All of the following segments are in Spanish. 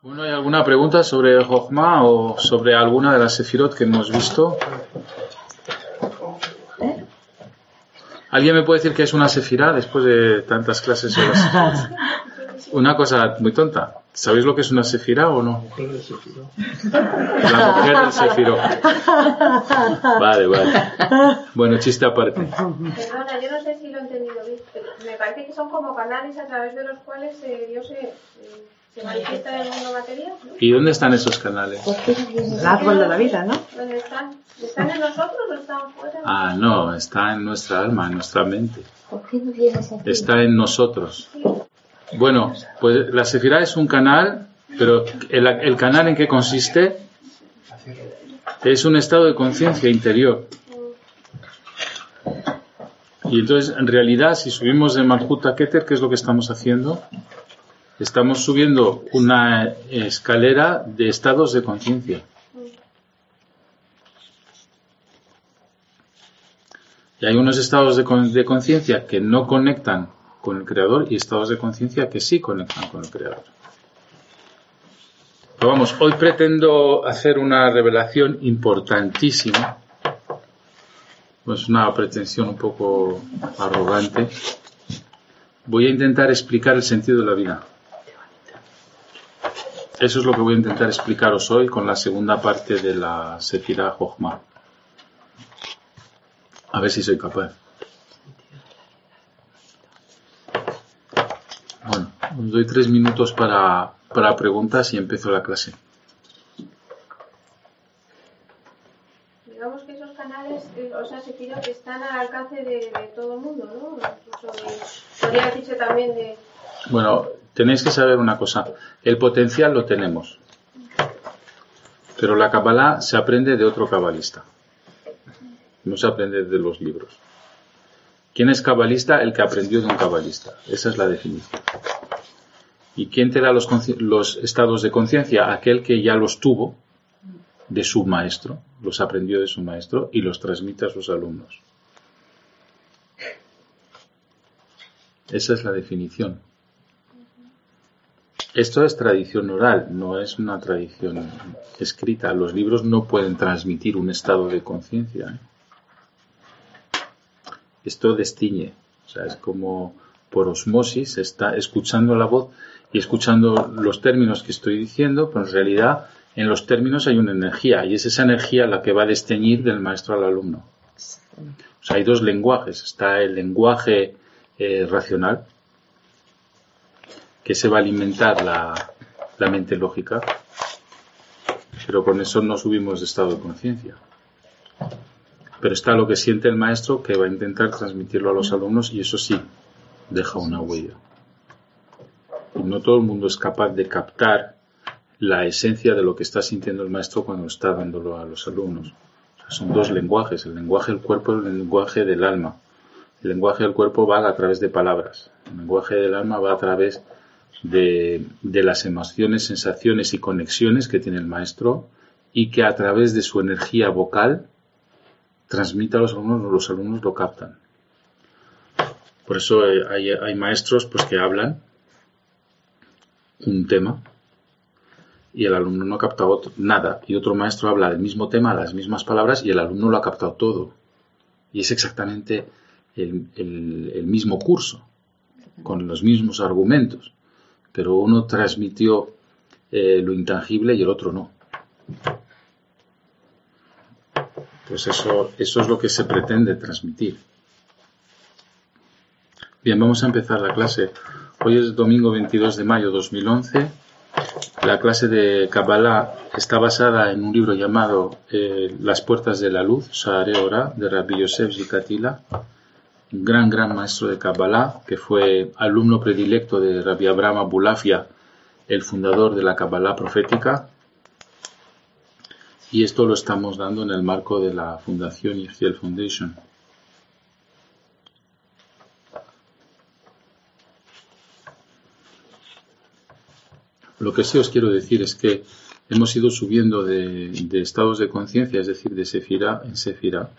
Bueno, ¿hay alguna pregunta sobre Jochma o sobre alguna de las Sefirot que hemos visto? ¿Alguien me puede decir que es una Sefirá después de tantas clases sobre las Una cosa muy tonta. ¿Sabéis lo que es una Sefirá o no? La mujer del Sefiró. Vale, vale. Bueno, chiste aparte. Perdona, yo no sé si lo he entendido bien. pero Me parece que son como canales a través de los cuales eh, Dios se, eh, manifiesta en el mundo material. ¿no? ¿Y dónde están esos canales? El árbol de la vida, ¿no? ¿Dónde están? ¿Están en nosotros o están fuera? Ah, no, está en nuestra alma, en nuestra mente. ¿Por qué no vienes aquí? Está en nosotros. Bueno, pues la Sefirá es un canal, pero el, el canal en que consiste es un estado de conciencia interior. Y entonces, en realidad, si subimos de Malhut a Keter, ¿qué es lo que estamos haciendo? Estamos subiendo una escalera de estados de conciencia. Y hay unos estados de, con- de conciencia que no conectan con el Creador y estados de conciencia que sí conectan con el Creador. Pero vamos, hoy pretendo hacer una revelación importantísima. Pues una pretensión un poco arrogante. Voy a intentar explicar el sentido de la vida. Eso es lo que voy a intentar explicaros hoy con la segunda parte de la Sefirah Jochma. A ver si soy capaz. Bueno, os doy tres minutos para, para preguntas y empiezo la clase. Digamos que esos canales, eh, o sea, se pide que están al alcance de, de todo el mundo, ¿no? Incluso de, podría decirse también de... Bueno, tenéis que saber una cosa. El potencial lo tenemos. Pero la Kabbalah se aprende de otro cabalista. No se aprende de los libros. ¿Quién es cabalista? El que aprendió de un cabalista. Esa es la definición. ¿Y quién te da los, los estados de conciencia? Aquel que ya los tuvo de su maestro, los aprendió de su maestro y los transmite a sus alumnos. Esa es la definición. Esto es tradición oral, no es una tradición escrita. Los libros no pueden transmitir un estado de conciencia. ¿eh? Esto destiñe, o sea, es como por osmosis, está escuchando la voz y escuchando los términos que estoy diciendo, pero en realidad en los términos hay una energía y es esa energía la que va a desteñir del maestro al alumno. O sea, hay dos lenguajes. Está el lenguaje eh, racional, que se va a alimentar la, la mente lógica, pero con eso no subimos de estado de conciencia. Pero está lo que siente el maestro que va a intentar transmitirlo a los alumnos y eso sí, deja una huella. Y no todo el mundo es capaz de captar la esencia de lo que está sintiendo el maestro cuando está dándolo a los alumnos. Son dos lenguajes, el lenguaje del cuerpo y el lenguaje del alma. El lenguaje del cuerpo va a través de palabras, el lenguaje del alma va a través de, las emociones, sensaciones y conexiones que tiene el maestro y que a través de su energía vocal transmite a los alumnos, los alumnos lo captan. Por eso eh, hay, maestros pues, que hablan un tema y el alumno no ha captado nada y otro maestro habla del mismo tema, las mismas palabras y el alumno lo ha captado todo. Y es exactamente el mismo curso, con los mismos argumentos, pero uno transmitió eh, lo intangible y el otro no. Pues eso, es lo que se pretende transmitir. Bien, vamos a empezar la clase. Hoy es domingo 22 de mayo 2011. La clase de Kabbalah está basada en un libro llamado eh, Las puertas de la luz, Saare Ora, de Rabbi Yosef Zikatila, un gran, gran maestro de Kabbalah, que fue alumno predilecto de Rabbi Abraham Abulafia el fundador de la Kabbalah profética, y esto lo estamos dando en el marco de la Fundación Yehiel Foundation. Lo que sí os quiero decir es que hemos ido subiendo de, estados de conciencia, es decir, de Sefira en Sefira,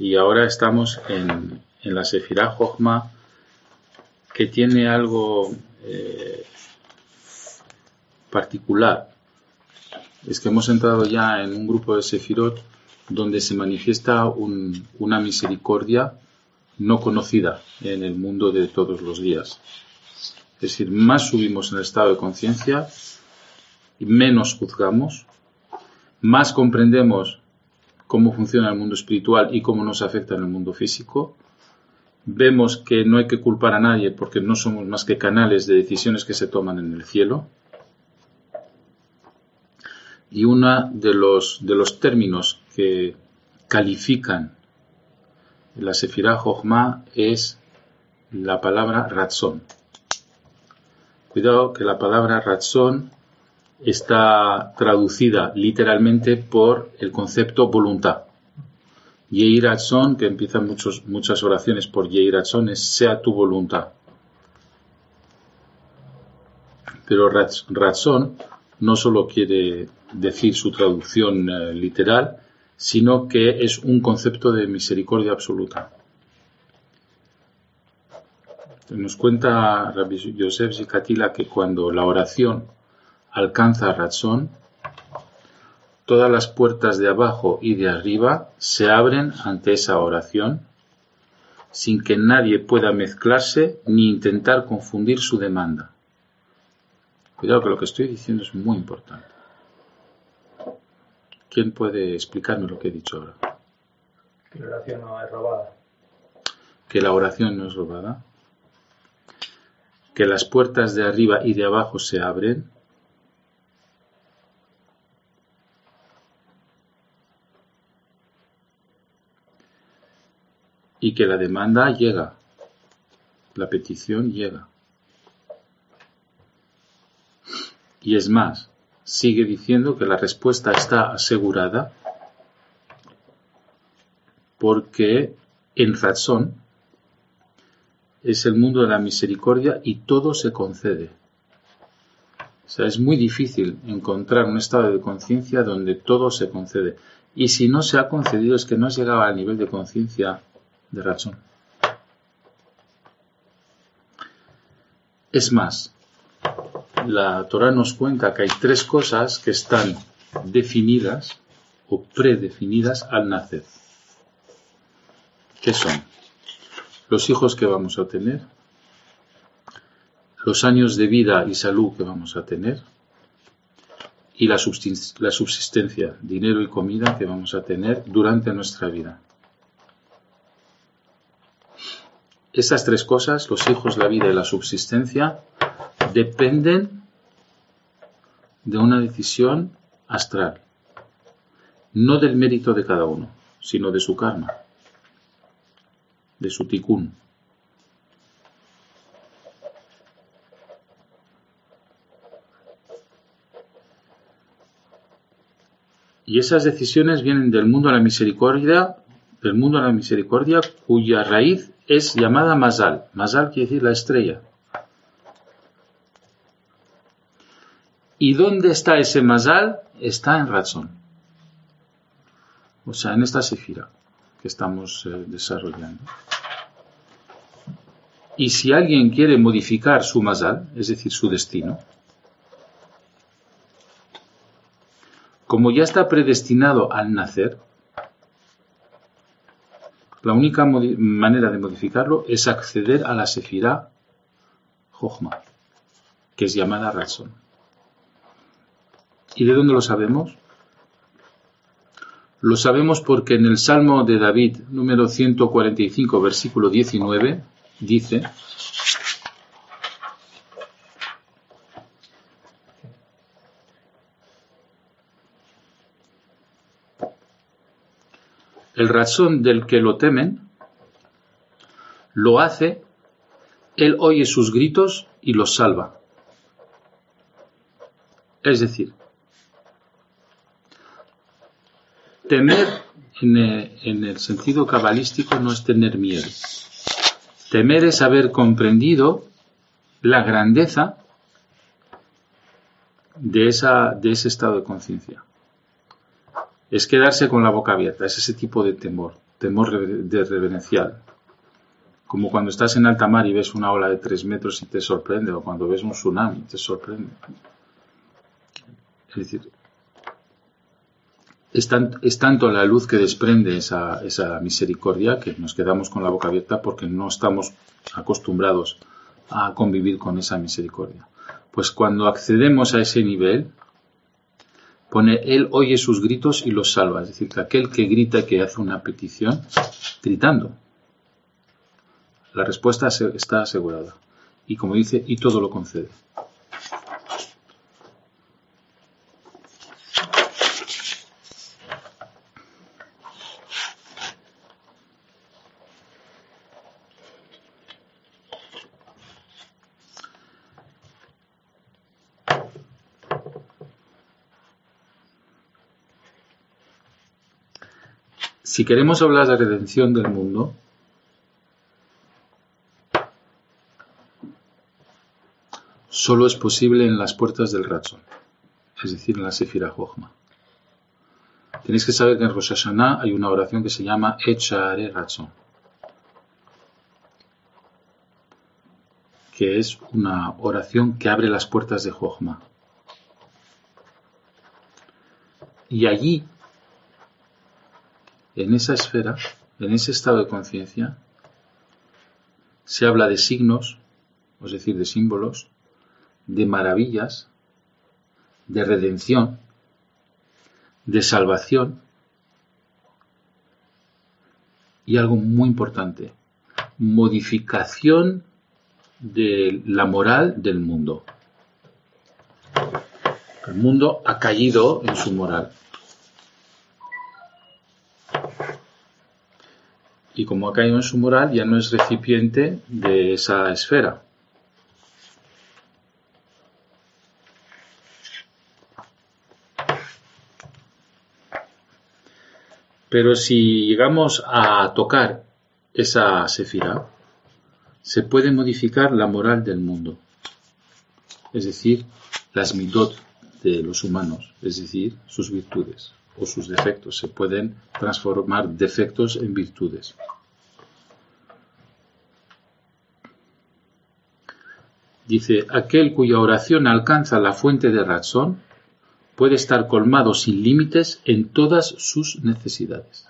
y ahora estamos en, la Sefira Jochma, que tiene algo eh, particular. Es que hemos entrado ya en un grupo de Sefirot donde se manifiesta una misericordia no conocida en el mundo de todos los días. Es decir, más subimos en el estado de conciencia, menos juzgamos, más comprendemos cómo funciona el mundo espiritual y cómo nos afecta en el mundo físico. Vemos que no hay que culpar a nadie porque no somos más que canales de decisiones que se toman en el cielo. Y uno de los, de los términos que califican la Sefirah Jochma es la palabra razón. Cuidado que la palabra razón está traducida literalmente por el concepto voluntad. Yehi razón, que empiezan muchos, muchas oraciones por Yehi razón, es sea tu voluntad. Pero razón no solo quiere decir su traducción eh, literal, sino que es un concepto de misericordia absoluta. Nos cuenta Rabbi Yosef Zikatila que cuando la oración alcanza razón, todas las puertas de abajo y de arriba se abren ante esa oración sin que nadie pueda mezclarse ni intentar confundir su demanda. Cuidado que lo que estoy diciendo es muy importante. ¿Quién puede explicarme lo que he dicho ahora? Que la oración no es robada. Que la oración no es robada que las puertas de arriba y de abajo se abren, y que la demanda llega, la petición llega. Y es más, sigue diciendo que la respuesta está asegurada porque en razón es el mundo de la misericordia y todo se concede. O sea, es muy difícil encontrar un estado de conciencia donde todo se concede. Y si no se ha concedido es que no has llegado al nivel de conciencia de razón. Es más, la Torah nos cuenta que hay tres cosas que están definidas o predefinidas al nacer. ¿Qué son? los hijos que vamos a tener, los años de vida y salud que vamos a tener y la subsistencia, dinero y comida que vamos a tener durante nuestra vida. Esas tres cosas, los hijos, la vida y la subsistencia, dependen de una decisión astral, no del mérito de cada uno, sino de su karma de su ticún. Y esas decisiones vienen del mundo a la misericordia, del mundo a la misericordia, cuya raíz es llamada Mazal. Mazal quiere decir la estrella. ¿Y dónde está ese Mazal? Está en razón. O sea, en esta sefira que estamos eh, desarrollando. Y si alguien quiere modificar su mazal, es decir, su destino, como ya está predestinado al nacer, la única manera de modificarlo es acceder a la sefirá Jochma, que es llamada razón. ¿Y de dónde lo sabemos? Lo sabemos porque en el Salmo de David, número 145, versículo 19, dice, el razón del que lo temen, lo hace, él oye sus gritos y los salva. Es decir, temer en el, en el sentido cabalístico no es tener miedo. Temer es haber comprendido la grandeza de ese estado de conciencia. Es quedarse con la boca abierta, es ese tipo de temor, temor de reverencial. Como cuando estás en alta mar y ves una ola de tres metros y te sorprende, o cuando ves un tsunami te sorprende. Es decir, es tanto la luz que desprende esa, esa misericordia que nos quedamos con la boca abierta porque no estamos acostumbrados a convivir con esa misericordia. Pues cuando accedemos a ese nivel, pone Él oye sus gritos y los salva. Es decir, que aquel que grita, que hace una petición, gritando. La respuesta está asegurada. Y como dice, y todo lo concede. Si queremos hablar de redención del mundo, solo es posible en las puertas del Ratzon, es decir, en la Sefira Jochma. Tenéis que saber que en Rosh Hashanah hay una oración que se llama Echare Ratzon, que es una oración que abre las puertas de Jochma. Y allí en esa esfera, en ese estado de conciencia, se habla de signos, es decir, de símbolos, de maravillas, de redención, de salvación y algo muy importante, modificación de la moral del mundo. El mundo ha caído en su moral. Y como ha caído en su moral ya no es recipiente de esa esfera. Pero si llegamos a tocar esa sefira, se puede modificar la moral del mundo, es decir, las midot de los humanos, es decir, sus virtudes o sus defectos. Se pueden transformar defectos en virtudes. Dice, aquel cuya oración alcanza la fuente de razón puede estar colmado sin límites en todas sus necesidades.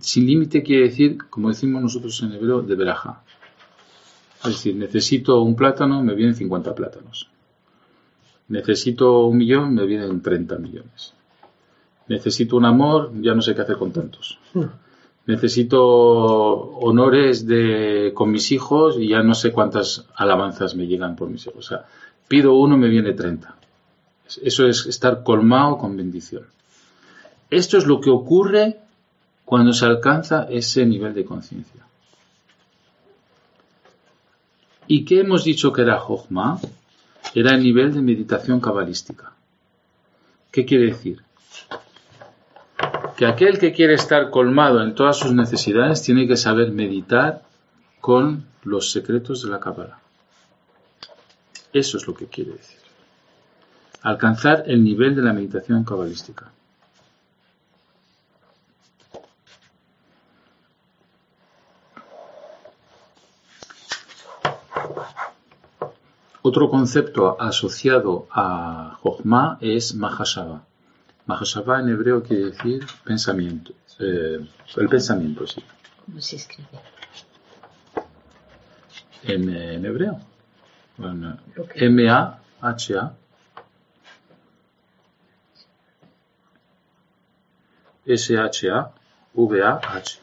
Sin límite quiere decir, como decimos nosotros en hebreo, de veraja. Es decir, necesito un plátano, me vienen 50 plátanos. Necesito un millón, me vienen 30 millones. Necesito un amor, ya no sé qué hacer con tantos. Necesito honores de, con mis hijos y ya no sé cuántas alabanzas me llegan por mis hijos. O sea, pido uno, me viene 30. Eso es estar colmado con bendición. Esto es lo que ocurre cuando se alcanza ese nivel de conciencia. ¿Y qué hemos dicho que era Jochma? Era el nivel de meditación cabalística. ¿Qué quiere decir? Que aquel que quiere estar colmado en todas sus necesidades tiene que saber meditar con los secretos de la Kabbalah. Eso es lo que quiere decir. Alcanzar el nivel de la meditación cabalística. Otro concepto asociado a Jochma es Mahashava. Mahashava en hebreo quiere decir pensamiento. Eh, el pensamiento, sí. ¿Cómo se escribe? En, en hebreo. Bueno, M-A-H-A. S-H-A-V-A-H.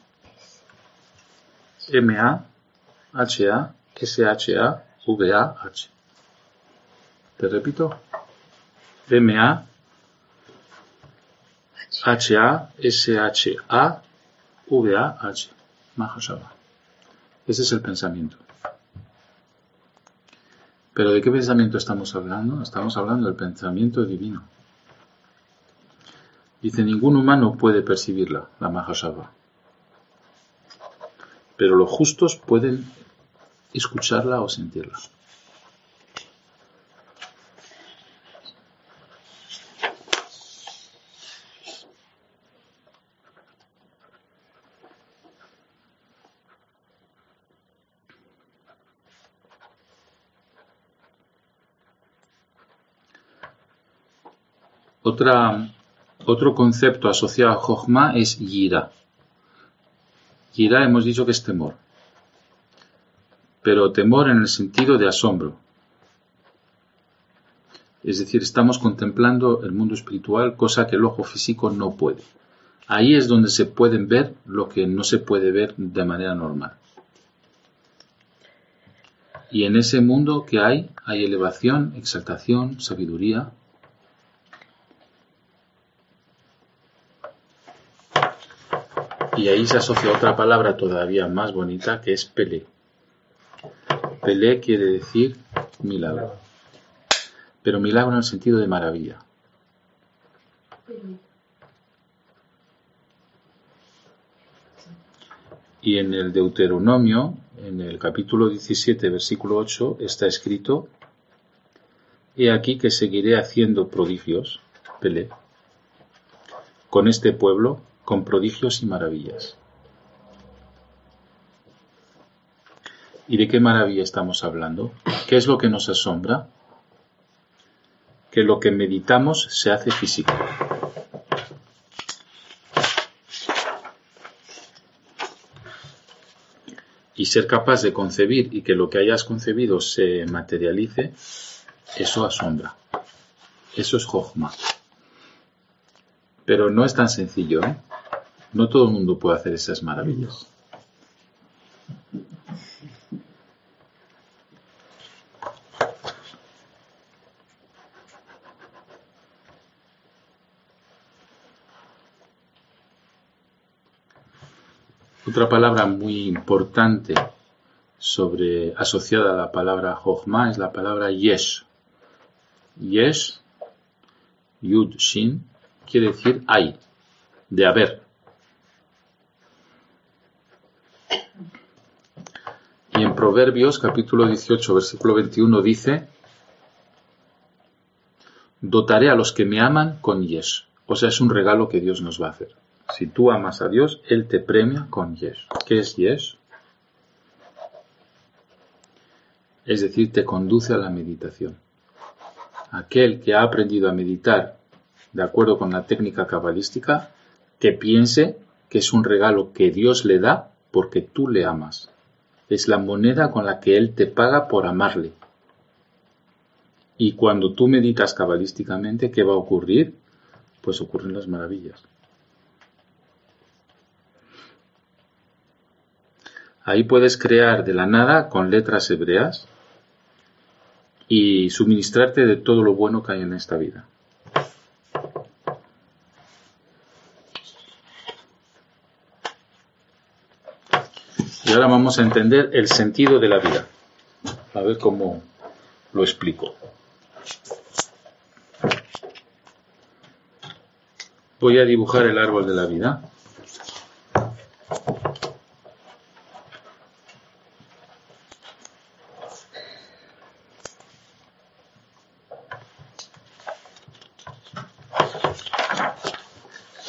M-A-H-A-S-H-A-V-A-H. Te repito. M-A-H-A-S-H-A-V-A-H. Mahashava. Ese es el pensamiento. Pero ¿de qué pensamiento estamos hablando? Estamos hablando del pensamiento divino. Dice, ningún humano puede percibirla, la Mahashava. Pero los justos pueden escucharla o sentirla. Otro concepto asociado a Jochma es Yira. Yira hemos dicho que es temor. Pero temor en el sentido de asombro. Es decir, estamos contemplando el mundo espiritual, cosa que el ojo físico no puede. Ahí es donde se pueden ver lo que no se puede ver de manera normal. Y en ese mundo que hay, hay elevación, exaltación, sabiduría, Y ahí se asocia otra palabra todavía más bonita que es Pelé. Pelé quiere decir milagro. Pero milagro en el sentido de maravilla. Y en el Deuteronomio, en el capítulo 17, versículo 8, está escrito, He aquí que seguiré haciendo prodigios, Pelé, con este pueblo con prodigios y maravillas. ¿Y de qué maravilla estamos hablando? ¿Qué es lo que nos asombra? Que lo que meditamos se hace físico. Y ser capaz de concebir y que lo que hayas concebido se materialice, eso asombra. Eso es Jochma. Pero no es tan sencillo, ¿eh? No todo el mundo puede hacer esas maravillas. Otra palabra muy importante sobre, asociada a la palabra Jochma es la palabra Yesh. Yesh, Yud Shin, quiere decir hay, de haber. Y en Proverbios capítulo 18 versículo 21 dice, dotaré a los que me aman con yesh. O sea, es un regalo que Dios nos va a hacer. Si tú amas a Dios, Él te premia con yesh. ¿Qué es yesh? Es decir, te conduce a la meditación. Aquel que ha aprendido a meditar de acuerdo con la técnica cabalística, que piense que es un regalo que Dios le da porque tú le amas es la moneda con la que Él te paga por amarle. Y cuando tú meditas cabalísticamente, ¿qué va a ocurrir? Pues ocurren las maravillas. Ahí puedes crear de la nada con letras hebreas y suministrarte de todo lo bueno que hay en esta vida. Ahora vamos a entender el sentido de la vida. A ver cómo lo explico. Voy a dibujar el árbol de la vida.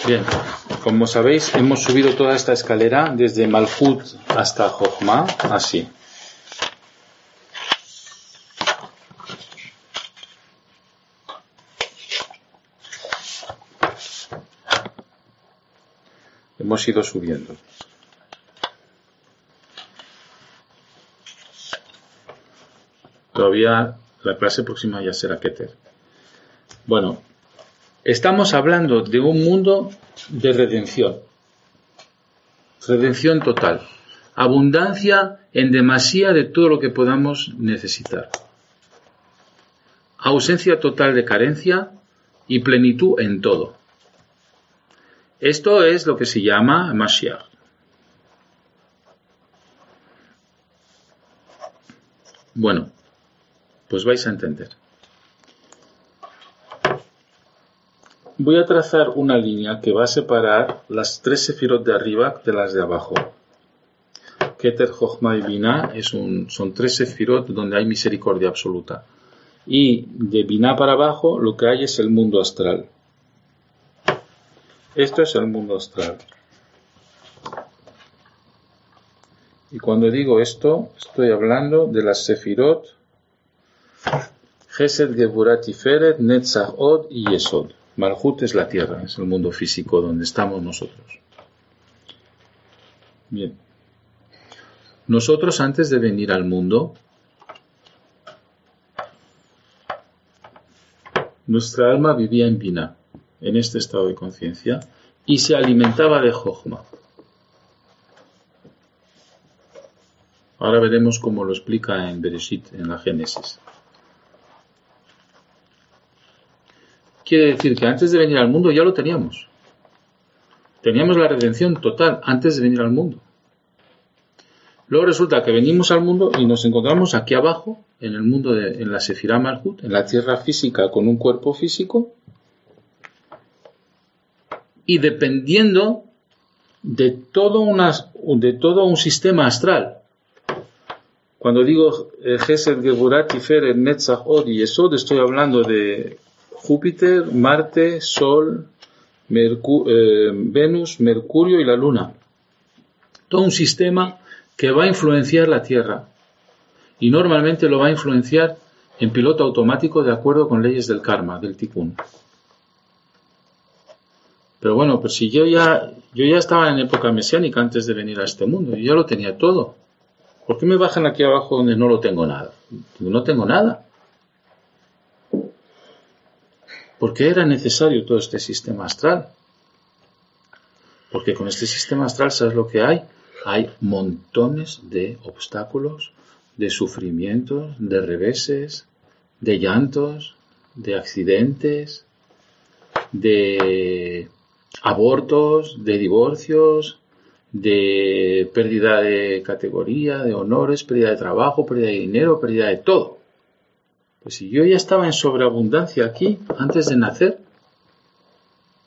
Bien, como sabéis, hemos subido toda esta escalera desde Malhut hasta Jochma, así. Hemos ido subiendo. Todavía la clase próxima ya será Keter. Bueno, estamos hablando de un mundo de redención. Redención total. Abundancia en demasía de todo lo que podamos necesitar. Ausencia total de carencia y plenitud en todo. Esto es lo que se llama Mashiach. Bueno, pues vais a entender. Voy a trazar una línea que va a separar las tres sefirot de arriba de las de abajo. Keter, Jochma y Binah es un, son tres sefirot donde hay misericordia absoluta. Y de Binah para abajo lo que hay es el mundo astral. Esto es el mundo astral. Y cuando digo esto, estoy hablando de las sefirot Gesed, Geburat, Tiferet, Netzach, Od y Yesod. Malhut es la tierra, es el mundo físico donde estamos nosotros. Bien. Nosotros antes de venir al mundo, nuestra alma vivía en Bina, en este estado de conciencia, y se alimentaba de Jochma. Ahora veremos cómo lo explica en Bereshit, en la Génesis. Quiere decir que antes de venir al mundo ya lo teníamos. Teníamos la redención total antes de venir al mundo. Luego resulta que venimos al mundo y nos encontramos aquí abajo, en el mundo de en la Sefirah Malhut, en la tierra física con un cuerpo físico, y dependiendo de todo, de todo un sistema astral. Cuando digo eh, Gesed, Geburat, Tiferet, Netzach, Od y Esod, estoy hablando de Júpiter, Marte, Sol, eh, Venus, Mercurio y la Luna. Todo un sistema que va a influenciar la Tierra. Y normalmente lo va a influenciar en piloto automático de acuerdo con leyes del karma, del tikkun. Pero bueno, pues si yo ya, yo ya estaba en época mesiánica antes de venir a este mundo, yo ya lo tenía todo. ¿Por qué me bajan aquí abajo donde no lo tengo nada? No tengo nada. ¿Por qué era necesario todo este sistema astral? Porque con este sistema astral, ¿sabes lo que hay? hay montones de obstáculos, de sufrimientos, de reveses, de llantos, de accidentes, de abortos, de divorcios, de pérdida de categoría, de honores, pérdida de trabajo, pérdida de dinero, pérdida de todo. Pues si yo ya estaba en sobreabundancia aquí antes de nacer,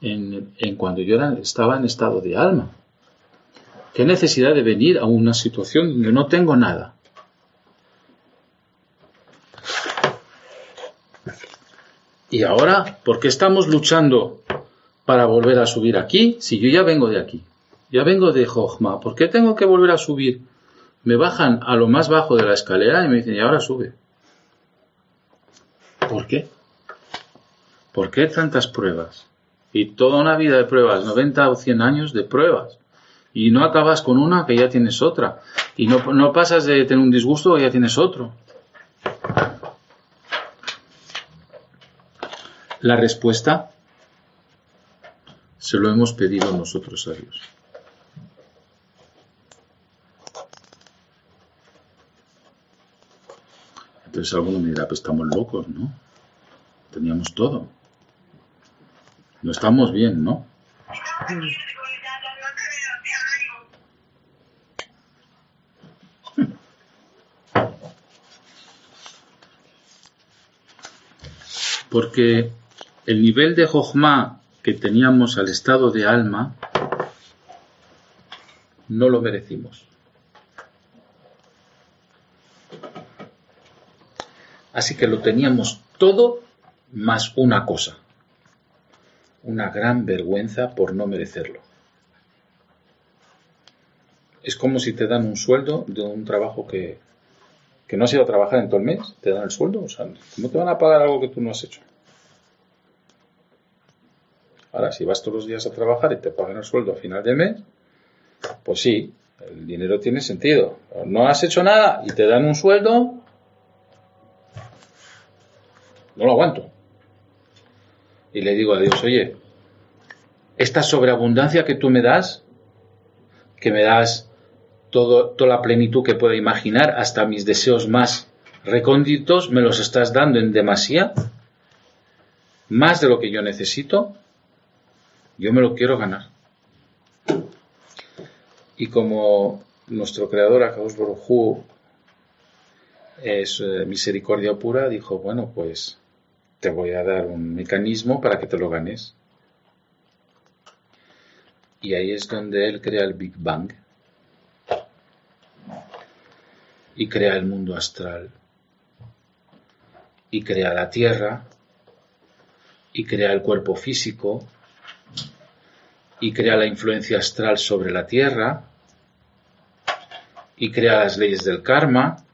en, cuando yo estaba en estado de alma, ¿Qué necesidad de venir a una situación donde no tengo nada? Y ahora, ¿por qué estamos luchando para volver a subir aquí si yo ya vengo de aquí? Ya vengo de Jochma. ¿Por qué tengo que volver a subir? Me bajan a lo más bajo de la escalera y me dicen, y ahora sube. ¿Por qué? ¿Por qué tantas pruebas? Y toda una vida de pruebas, 90 o 100 años de pruebas y no acabas con una que ya tienes otra. Y no, no pasas de tener un disgusto que ya tienes otro. La respuesta se lo hemos pedido nosotros a Dios. Entonces alguno me dirá, pues estamos locos, ¿no? Teníamos todo. No estamos bien, ¿no? porque el nivel de Jochma que teníamos al estado de alma no lo merecimos. Así que lo teníamos todo más una cosa, una gran vergüenza por no merecerlo. Es como si te dan un sueldo de un trabajo que, que no has ido a trabajar en todo el mes, te dan el sueldo. ¿cómo te van a pagar algo que tú no has hecho? Ahora, si vas todos los días a trabajar y te pagan el sueldo a final de mes, pues sí, el dinero tiene sentido. No has hecho nada y te dan un sueldo, no lo aguanto. Y le digo a Dios, oye, esta sobreabundancia que tú me das, que me das toda la plenitud que pueda imaginar, hasta mis deseos más recónditos, me los estás dando en demasía, más de lo que yo necesito, yo me lo quiero ganar. Y como nuestro creador, Akadosh Baruj es eh, misericordia pura, dijo, bueno, pues te voy a dar un mecanismo para que te lo ganes. Y ahí es donde él crea el Big Bang. Y crea el mundo astral. Y crea la Tierra. Y crea el cuerpo físico. Y crea la influencia astral sobre la Tierra. Y crea las leyes del karma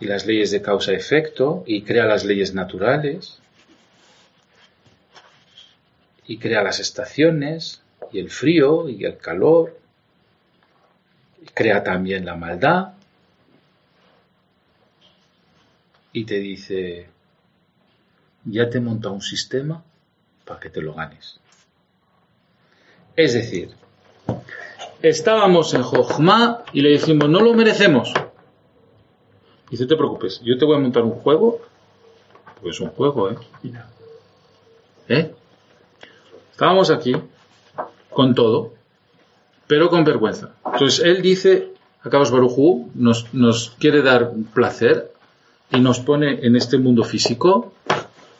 y las leyes de causa-efecto y crea las leyes naturales y crea las estaciones y el frío y el calor y crea también la maldad y te dice ya te monta un sistema para que te lo ganes es decir estábamos en Jochma y le dijimos no lo merecemos Dice, no te preocupes, yo te voy a montar un juego, porque es un juego, ¿eh? ¿Eh? Estábamos aquí con todo, pero con vergüenza. Entonces él dice, Acabas Barujú nos, nos quiere dar placer y nos pone en este mundo físico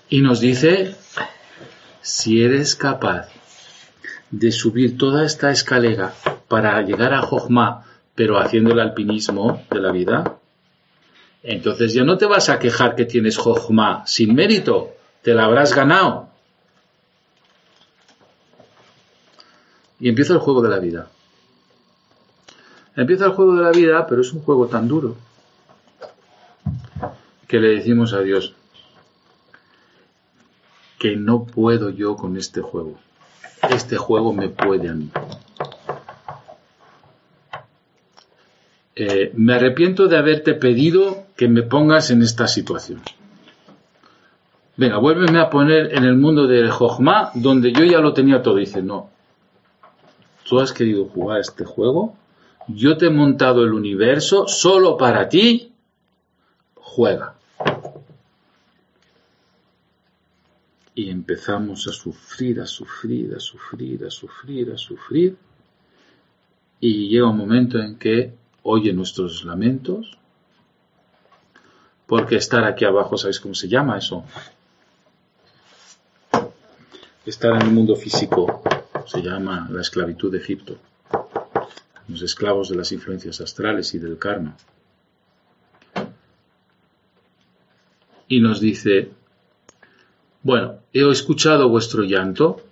y nos dice, si eres capaz de subir toda esta escalera para llegar a Jochma, pero haciendo el alpinismo de la vida, entonces ya no te vas a quejar que tienes Jochma sin mérito, te la habrás ganado. Y empieza el juego de la vida. Empieza el juego de la vida, pero es un juego tan duro que le decimos a Dios que no puedo yo con este juego. Este juego me puede a mí. Eh, me arrepiento de haberte pedido que me pongas en esta situación. Venga, vuélveme a poner en el mundo de Jochma, donde yo ya lo tenía todo. Dice, no, tú has querido jugar este juego, yo te he montado el universo solo para ti, juega. Y empezamos a sufrir, a sufrir, a sufrir, a sufrir, a sufrir. Y llega un momento en que oye nuestros lamentos, porque estar aquí abajo, ¿sabéis cómo se llama eso? Estar en el mundo físico se llama la esclavitud de Egipto, los esclavos de las influencias astrales y del karma. Y nos dice, bueno, he escuchado vuestro llanto,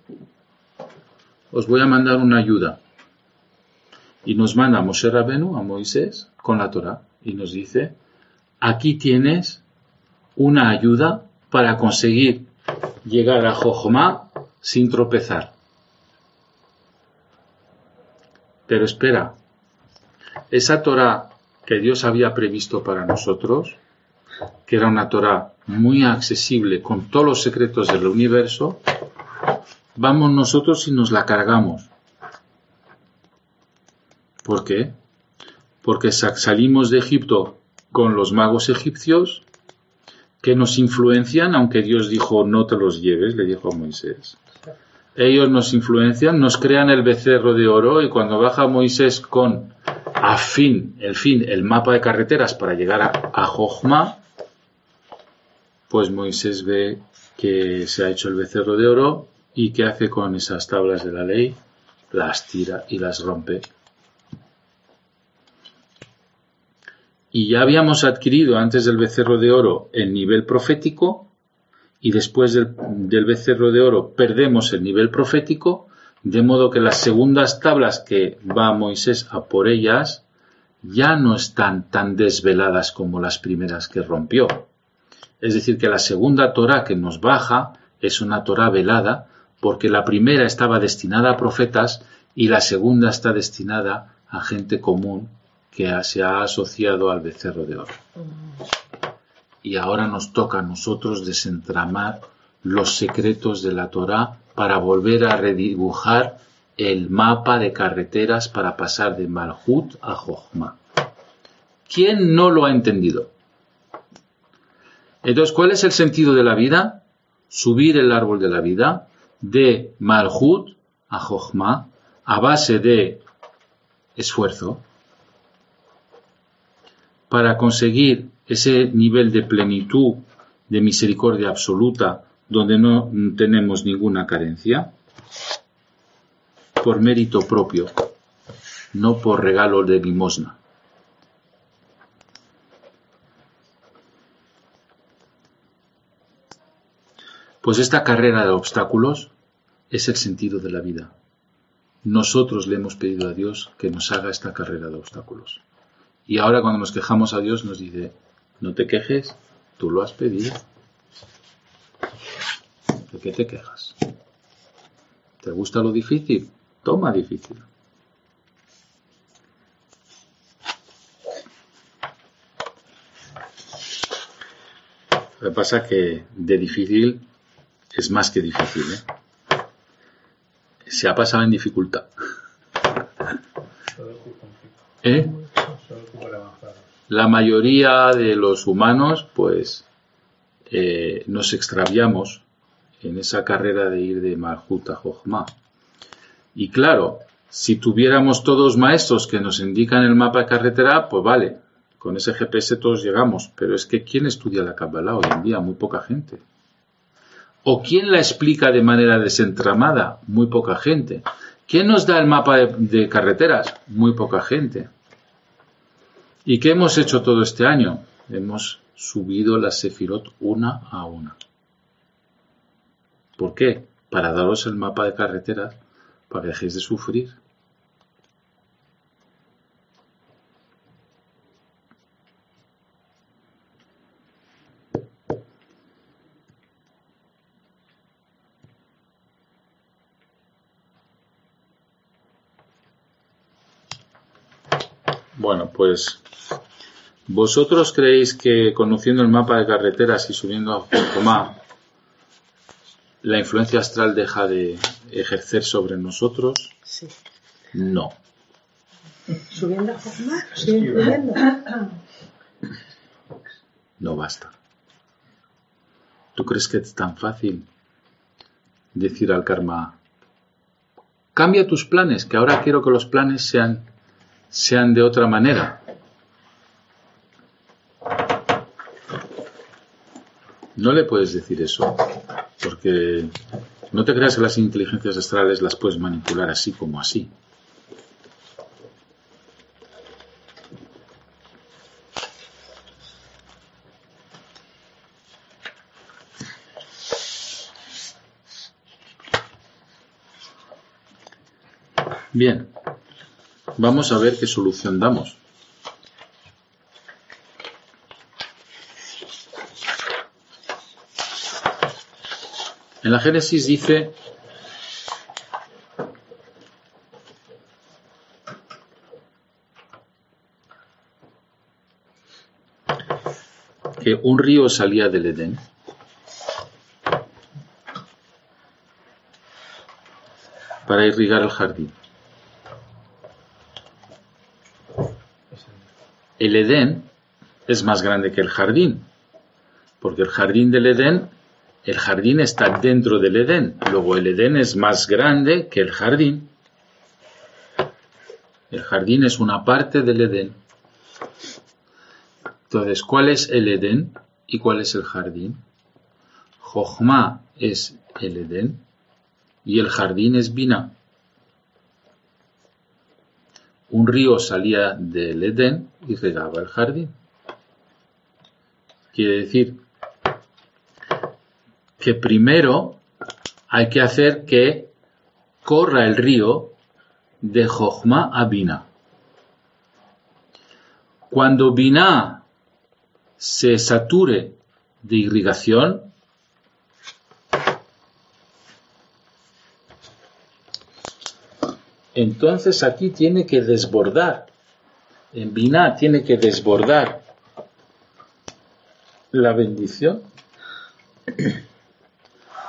os voy a mandar una ayuda y nos manda a Moshe Rabenu, a Moisés, con la Torah, y nos dice, aquí tienes una ayuda para conseguir llegar a Jojomá sin tropezar. Pero espera, esa Torah que Dios había previsto para nosotros, que era una Torah muy accesible con todos los secretos del universo, vamos nosotros y nos la cargamos ¿Por qué? Porque salimos de Egipto con los magos egipcios que nos influencian, aunque Dios dijo no te los lleves, le dijo a Moisés. Ellos nos influencian, nos crean el becerro de oro y cuando baja Moisés con a fin, el fin, el mapa de carreteras para llegar a, a pues Moisés ve que se ha hecho el becerro de oro y ¿qué hace con esas tablas de la ley? Las tira y las rompe y ya habíamos adquirido antes del becerro de oro el nivel profético y después del, becerro de oro perdemos el nivel profético, de modo que las segundas tablas que va Moisés a por ellas ya no están tan desveladas como las primeras que rompió. Es decir, que la segunda Torah que nos baja es una Torah velada, porque la primera estaba destinada a profetas y la segunda está destinada a gente común que se ha asociado al becerro de oro. Y ahora nos toca a nosotros desentramar los secretos de la Torá para volver a redibujar el mapa de carreteras para pasar de Malhut a Jochma. ¿Quién no lo ha entendido? Entonces, ¿cuál es el sentido de la vida? Subir el árbol de la vida de Malhut a Jochma a base de esfuerzo, para conseguir ese nivel de plenitud, de misericordia absoluta, donde no tenemos ninguna carencia? Por mérito propio, no por regalo de limosna. Pues esta carrera de obstáculos es el sentido de la vida. Nosotros le hemos pedido a Dios que nos haga esta carrera de obstáculos. Y ahora cuando nos quejamos a Dios nos dice, no te quejes, tú lo has pedido. ¿De qué te quejas? ¿Te gusta lo difícil? Toma difícil. Lo que pasa es que de difícil es más que difícil. ¿eh? Se ha pasado en dificultad. ¿Eh? La mayoría de los humanos, pues, eh, nos extraviamos en esa carrera de ir de Malhut a Jochma. Y claro, si tuviéramos todos maestros que nos indican el mapa de carretera, pues vale, con ese GPS todos llegamos. Pero es que ¿quién estudia la Kabbalah hoy en día? Muy poca gente. ¿O quién la explica de manera desentramada? Muy poca gente. ¿Quién nos da el mapa de, carreteras? Muy poca gente. ¿Y qué hemos hecho todo este año? Hemos subido la Sefirot una a una. ¿Por qué? Para daros el mapa de carreteras para que dejéis de sufrir. Bueno, pues vosotros creéis que conociendo el mapa de carreteras y subiendo a Jocomá, la influencia astral deja de ejercer sobre nosotros? Sí. No. Subiendo a Jocomá, subiendo. No basta. ¿Tú crees que es tan fácil decir al karma, cambia tus planes, que ahora quiero que los planes sean sean de otra manera. No le puedes decir eso, porque no te creas que las inteligencias astrales las puedes manipular así como así. Bien, Vamos a ver qué solución damos. La Génesis dice que un río salía del Edén para irrigar el jardín. el Edén es más grande que el jardín, porque el jardín del Edén, el jardín está dentro del Edén, luego el Edén es más grande que el jardín. El jardín es una parte del Edén. Entonces, ¿cuál es el Edén y cuál es el jardín? Jochma es el Edén y el jardín es Bina. Un río salía del Edén y regaba el jardín. Quiere decir que primero hay que hacer que corra el río de Jochma a Bina. Cuando Bina se sature de irrigación, entonces aquí tiene que desbordar. En Binah tiene que desbordar la bendición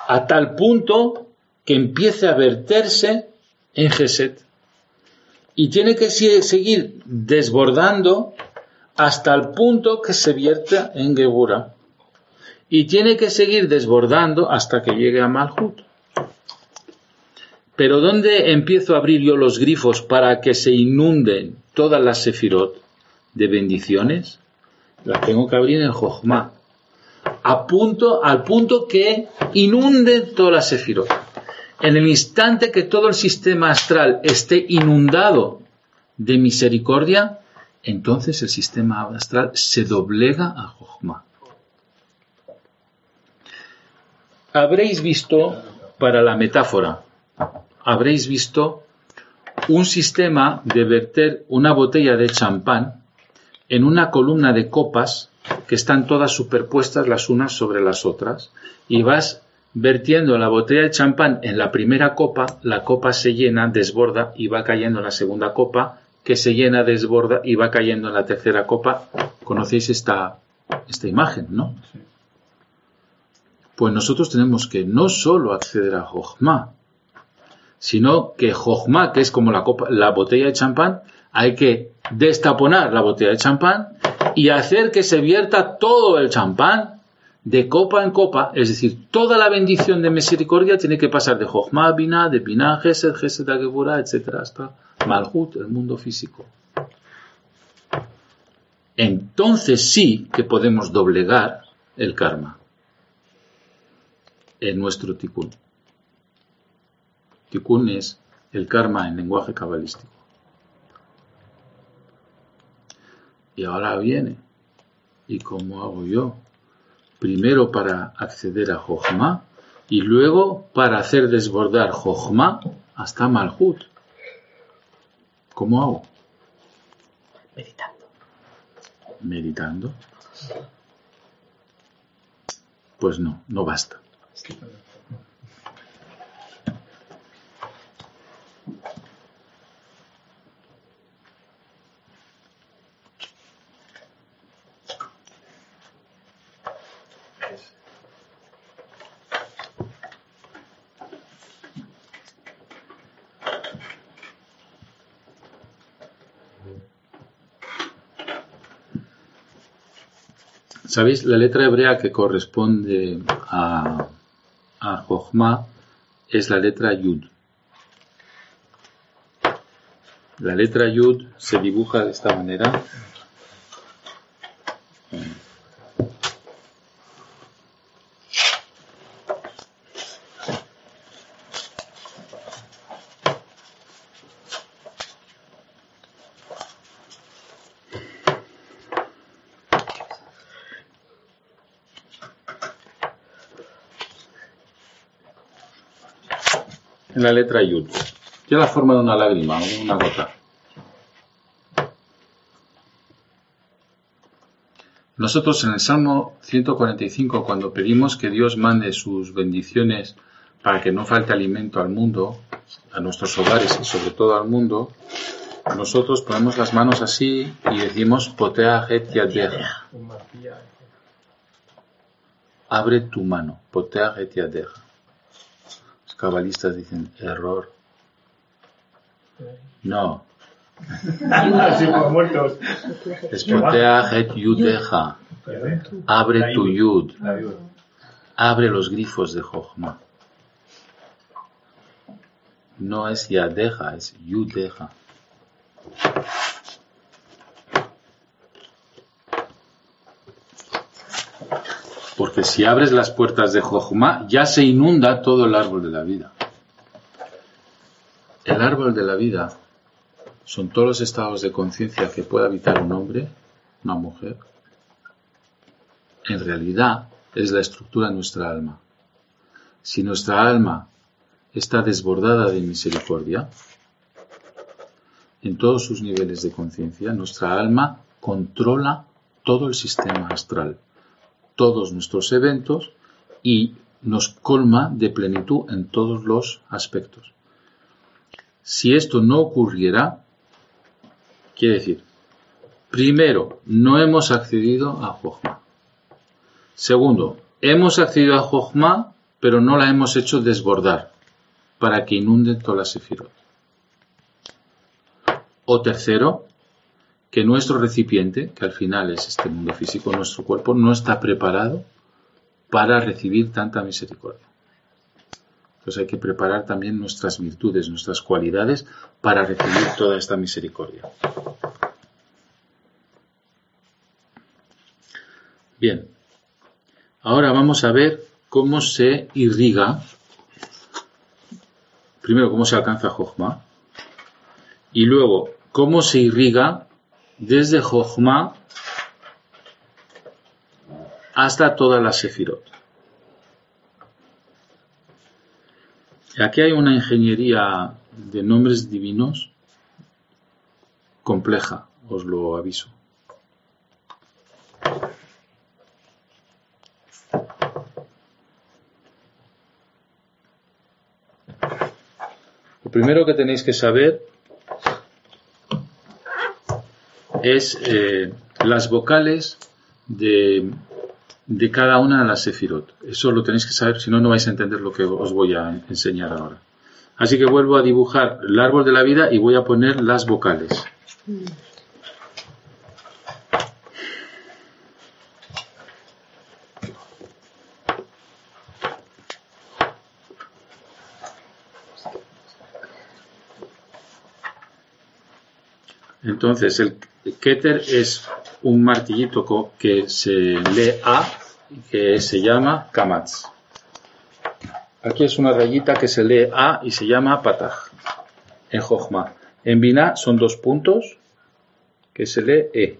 a tal punto que empiece a verterse en Geset. Y tiene que seguir desbordando hasta el punto que se vierta en Gebura. Y tiene que seguir desbordando hasta que llegue a Malhut. Pero ¿dónde empiezo a abrir yo los grifos para que se inunden todas las sefirot de bendiciones? La tengo que abrir en Jochma. A punto, al punto que inunde toda la sefirot. En el instante que todo el sistema astral esté inundado de misericordia, entonces el sistema astral se doblega a Jochma. Habréis visto, para la metáfora, habréis visto un sistema de verter una botella de champán en una columna de copas que están todas superpuestas las unas sobre las otras y vas vertiendo la botella de champán en la primera copa, la copa se llena, desborda y va cayendo en la segunda copa, que se llena, desborda y va cayendo en la tercera copa. Conocéis esta, esta imagen, ¿no? Pues nosotros tenemos que no solo acceder a Jochma, sino que Jochma, que es como la, copa, la botella de champán, hay que destaponar la botella de champán y hacer que se vierta todo el champán de copa en copa, es decir, toda la bendición de misericordia tiene que pasar de Jochma Binah, de Binah Gesed, Gesed etc., hasta Malhut, el mundo físico. Entonces sí que podemos doblegar el karma en nuestro tikkun. Tikkun es el karma en lenguaje cabalístico. Y ahora viene. ¿Y cómo hago yo? Primero para acceder a Jochma y luego para hacer desbordar Jochma hasta Malhut. ¿Cómo hago? Meditando. Meditando. Pues no, no basta. ¿Sabéis? La letra hebrea que corresponde a, a Jochma es la letra Yud. La letra Yud se dibuja de esta manera. En la letra Yud. Tiene la forma de una lágrima, una gota. Nosotros en el Salmo 145, cuando pedimos que Dios mande sus bendiciones para que no falte alimento al mundo, a nuestros hogares y sobre todo al mundo, nosotros ponemos las manos así y decimos Potea yadeja. Abre tu mano, Potea yadeja. Cabalistas dicen error. No, Así por muertos. es Potea het yudeja. Abre tu yud. Abre los grifos de Jochma. No es yadeja, es yudeja. Si abres las puertas de Jochma, ya se inunda todo el árbol de la vida. El árbol de la vida son todos los estados de conciencia que puede habitar un hombre, una mujer. En realidad es la estructura de nuestra alma. Si nuestra alma está desbordada de misericordia, en todos sus niveles de conciencia, nuestra alma controla todo el sistema astral, todos nuestros eventos y nos colma de plenitud en todos los aspectos. Si esto no ocurriera, quiere decir, primero, no hemos accedido a Jochma. Segundo, hemos accedido a Jochma, pero no la hemos hecho desbordar para que inunde toda la sefirot. O tercero, que nuestro recipiente, que al final es este mundo físico, nuestro cuerpo, no está preparado para recibir tanta misericordia. Entonces hay que preparar también nuestras virtudes, nuestras cualidades para recibir toda esta misericordia. Bien. Ahora vamos a ver cómo se irriga. Primero, cómo se alcanza Jochma. Y luego, cómo se irriga desde Jochma hasta toda la Sefirot. Aquí hay una ingeniería de nombres divinos compleja, os lo aviso. Lo primero que tenéis que saber es eh, las vocales de, de, cada una de las sefirot. Eso lo tenéis que saber, si no, no vais a entender lo que os voy a enseñar ahora. Así que vuelvo a dibujar el árbol de la vida y voy a poner las vocales. Entonces, el Keter es un martillito que se lee A que se llama Kamatz. Aquí es una rayita que se lee A y se llama Pataj en Jochma. En Binah son dos puntos que se lee E.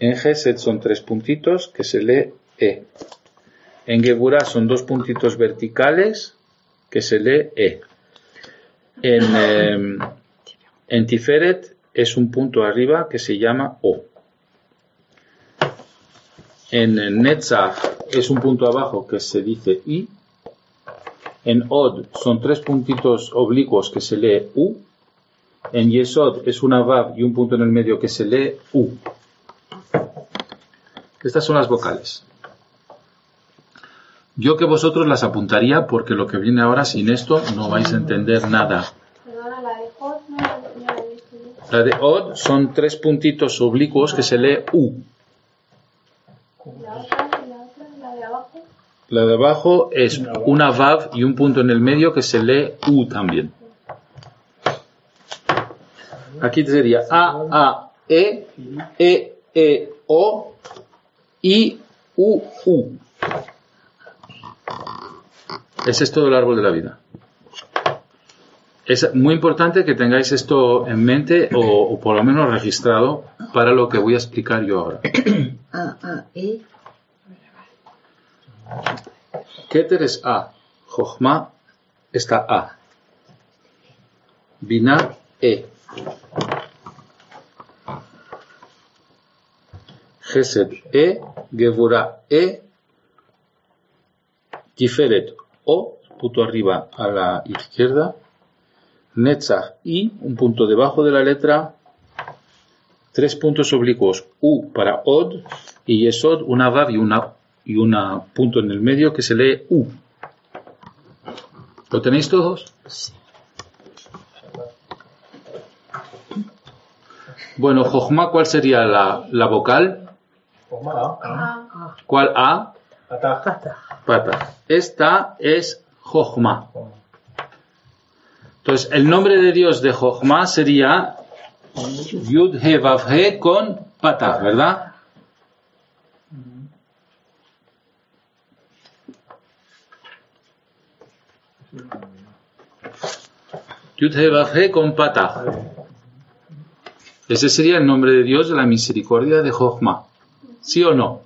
En Geset son tres puntitos que se lee E. En Geburah son dos puntitos verticales que se lee E. En, em, en Tiferet es un punto arriba que se llama O. En Netzach es un punto abajo que se dice I. En Od son tres puntitos oblicuos que se lee U. En Yesod es una Vav y un punto en el medio que se lee U. Estas son las vocales. Yo que vosotros las apuntaría porque lo que viene ahora sin esto no vais a entender nada. La de Od son tres puntitos oblicuos que se lee U. La de abajo es una Vav y un punto en el medio que se lee U también. Aquí sería A, A, E, E, E, O, I, U, U. Ese es todo el árbol de la vida. Es muy importante que tengáis esto en mente o, o por lo menos registrado para lo que voy a explicar yo ahora. A, A, E. Keter es A. Jochma está A. Binah E. Gesed E. Gevura E. Tiferet O. Punto arriba a la izquierda. Netzach I. Un punto debajo de la letra. Tres puntos oblicuos U para Od. Y Yesod una Vav y una y un punto en el medio que se lee U. ¿Lo tenéis todos? Sí. Bueno, Jojma, ¿cuál sería la, la vocal? A. ¿Cuál A? Pata. Pata. Esta es Jojma. Entonces, el nombre de Dios de Jojma sería Yud He He con Pata, ¿verdad? Yud He con Pata. Ese sería el nombre de Dios de la misericordia de Jochma. ¿Sí o no?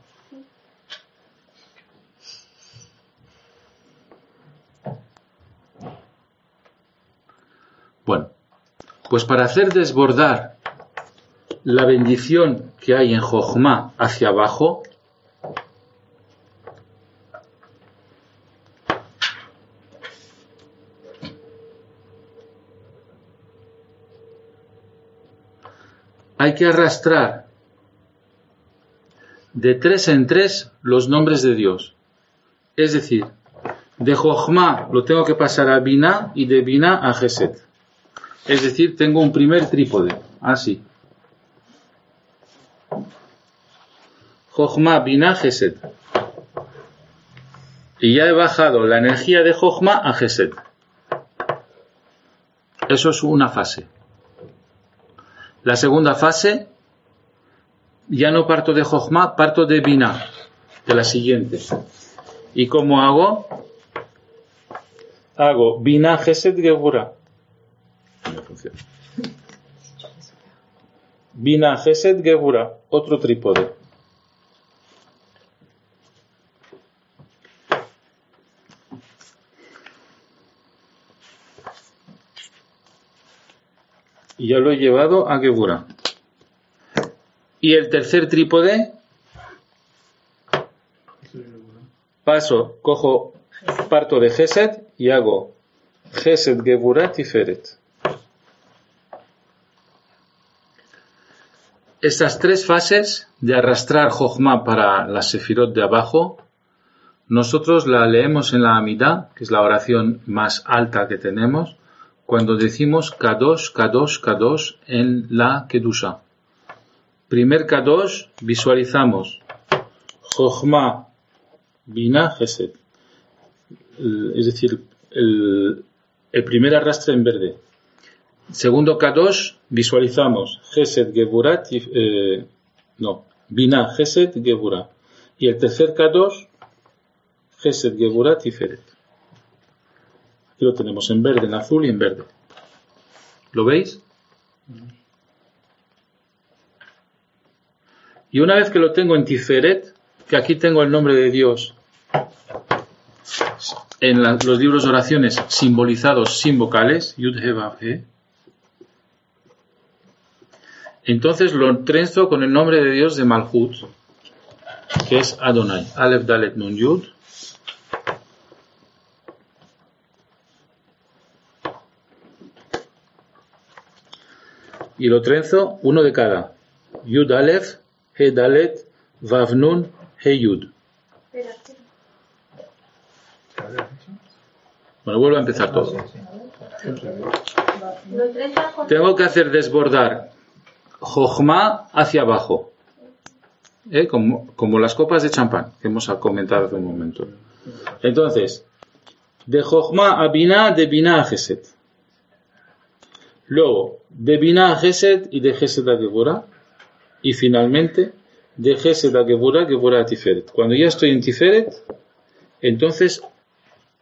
Bueno, pues para hacer desbordar la bendición que hay en Jochma hacia abajo, hay que arrastrar de tres en tres los nombres de Dios. Es decir, de Jochma lo tengo que pasar a Bina y de Bina a Geset. Es decir, tengo un primer trípode, así. Jochma, Bina, Geset. Y ya he bajado la energía de Jochma a Geset. Eso es una fase. La segunda fase, ya no parto de Jochma, parto de Bina, de la siguiente. ¿Y cómo hago? Hago Bina Gesed Gebura. No funciona. Bina Gesed Gebura, otro trípode. Y ya lo he llevado a Gebura. Y el tercer trípode, paso, cojo, parto de Gesed y hago Gesed Gebura Tiferet. Estas tres fases de arrastrar Jochma para la Sefirot de abajo, nosotros la leemos en la Amidá, que es la oración más alta que tenemos, cuando decimos Kadosh, Kadosh, Kadosh en la Kedusha. Primer Kadosh, visualizamos Jochma, Bina, Gesed. Es decir, el, el primer arrastre en verde. Segundo Kadosh, visualizamos Gesed, Geburat, eh, no, Bina, Gesed, Gebura. Y el tercer Kadosh, Gesed, Geburat y Feret. Aquí lo tenemos en verde, en azul y en verde. ¿Lo veis? Y una vez que lo tengo en Tiferet, que aquí tengo el nombre de Dios en los libros de oraciones simbolizados sin vocales, Yud He, entonces lo trenzo con el nombre de Dios de Malhut, que es Adonai. Aleph Dalet Nun Yud. Y lo trenzo uno de cada. Yud Aleph, He Dalet, Vav Nun, He Yud. Bueno, vuelvo a empezar todo. Tengo que hacer desbordar Jochma hacia abajo. ¿Eh? Como, las copas de champán que hemos comentado hace un momento. Entonces, de Jochma a Binah, de Binah a Gesed. Luego, de Binah a Gesed y de Gesed a Geburah. Y finalmente, de Gesed a Geburah, Geburah a Tiferet. Cuando ya estoy en Tiferet, entonces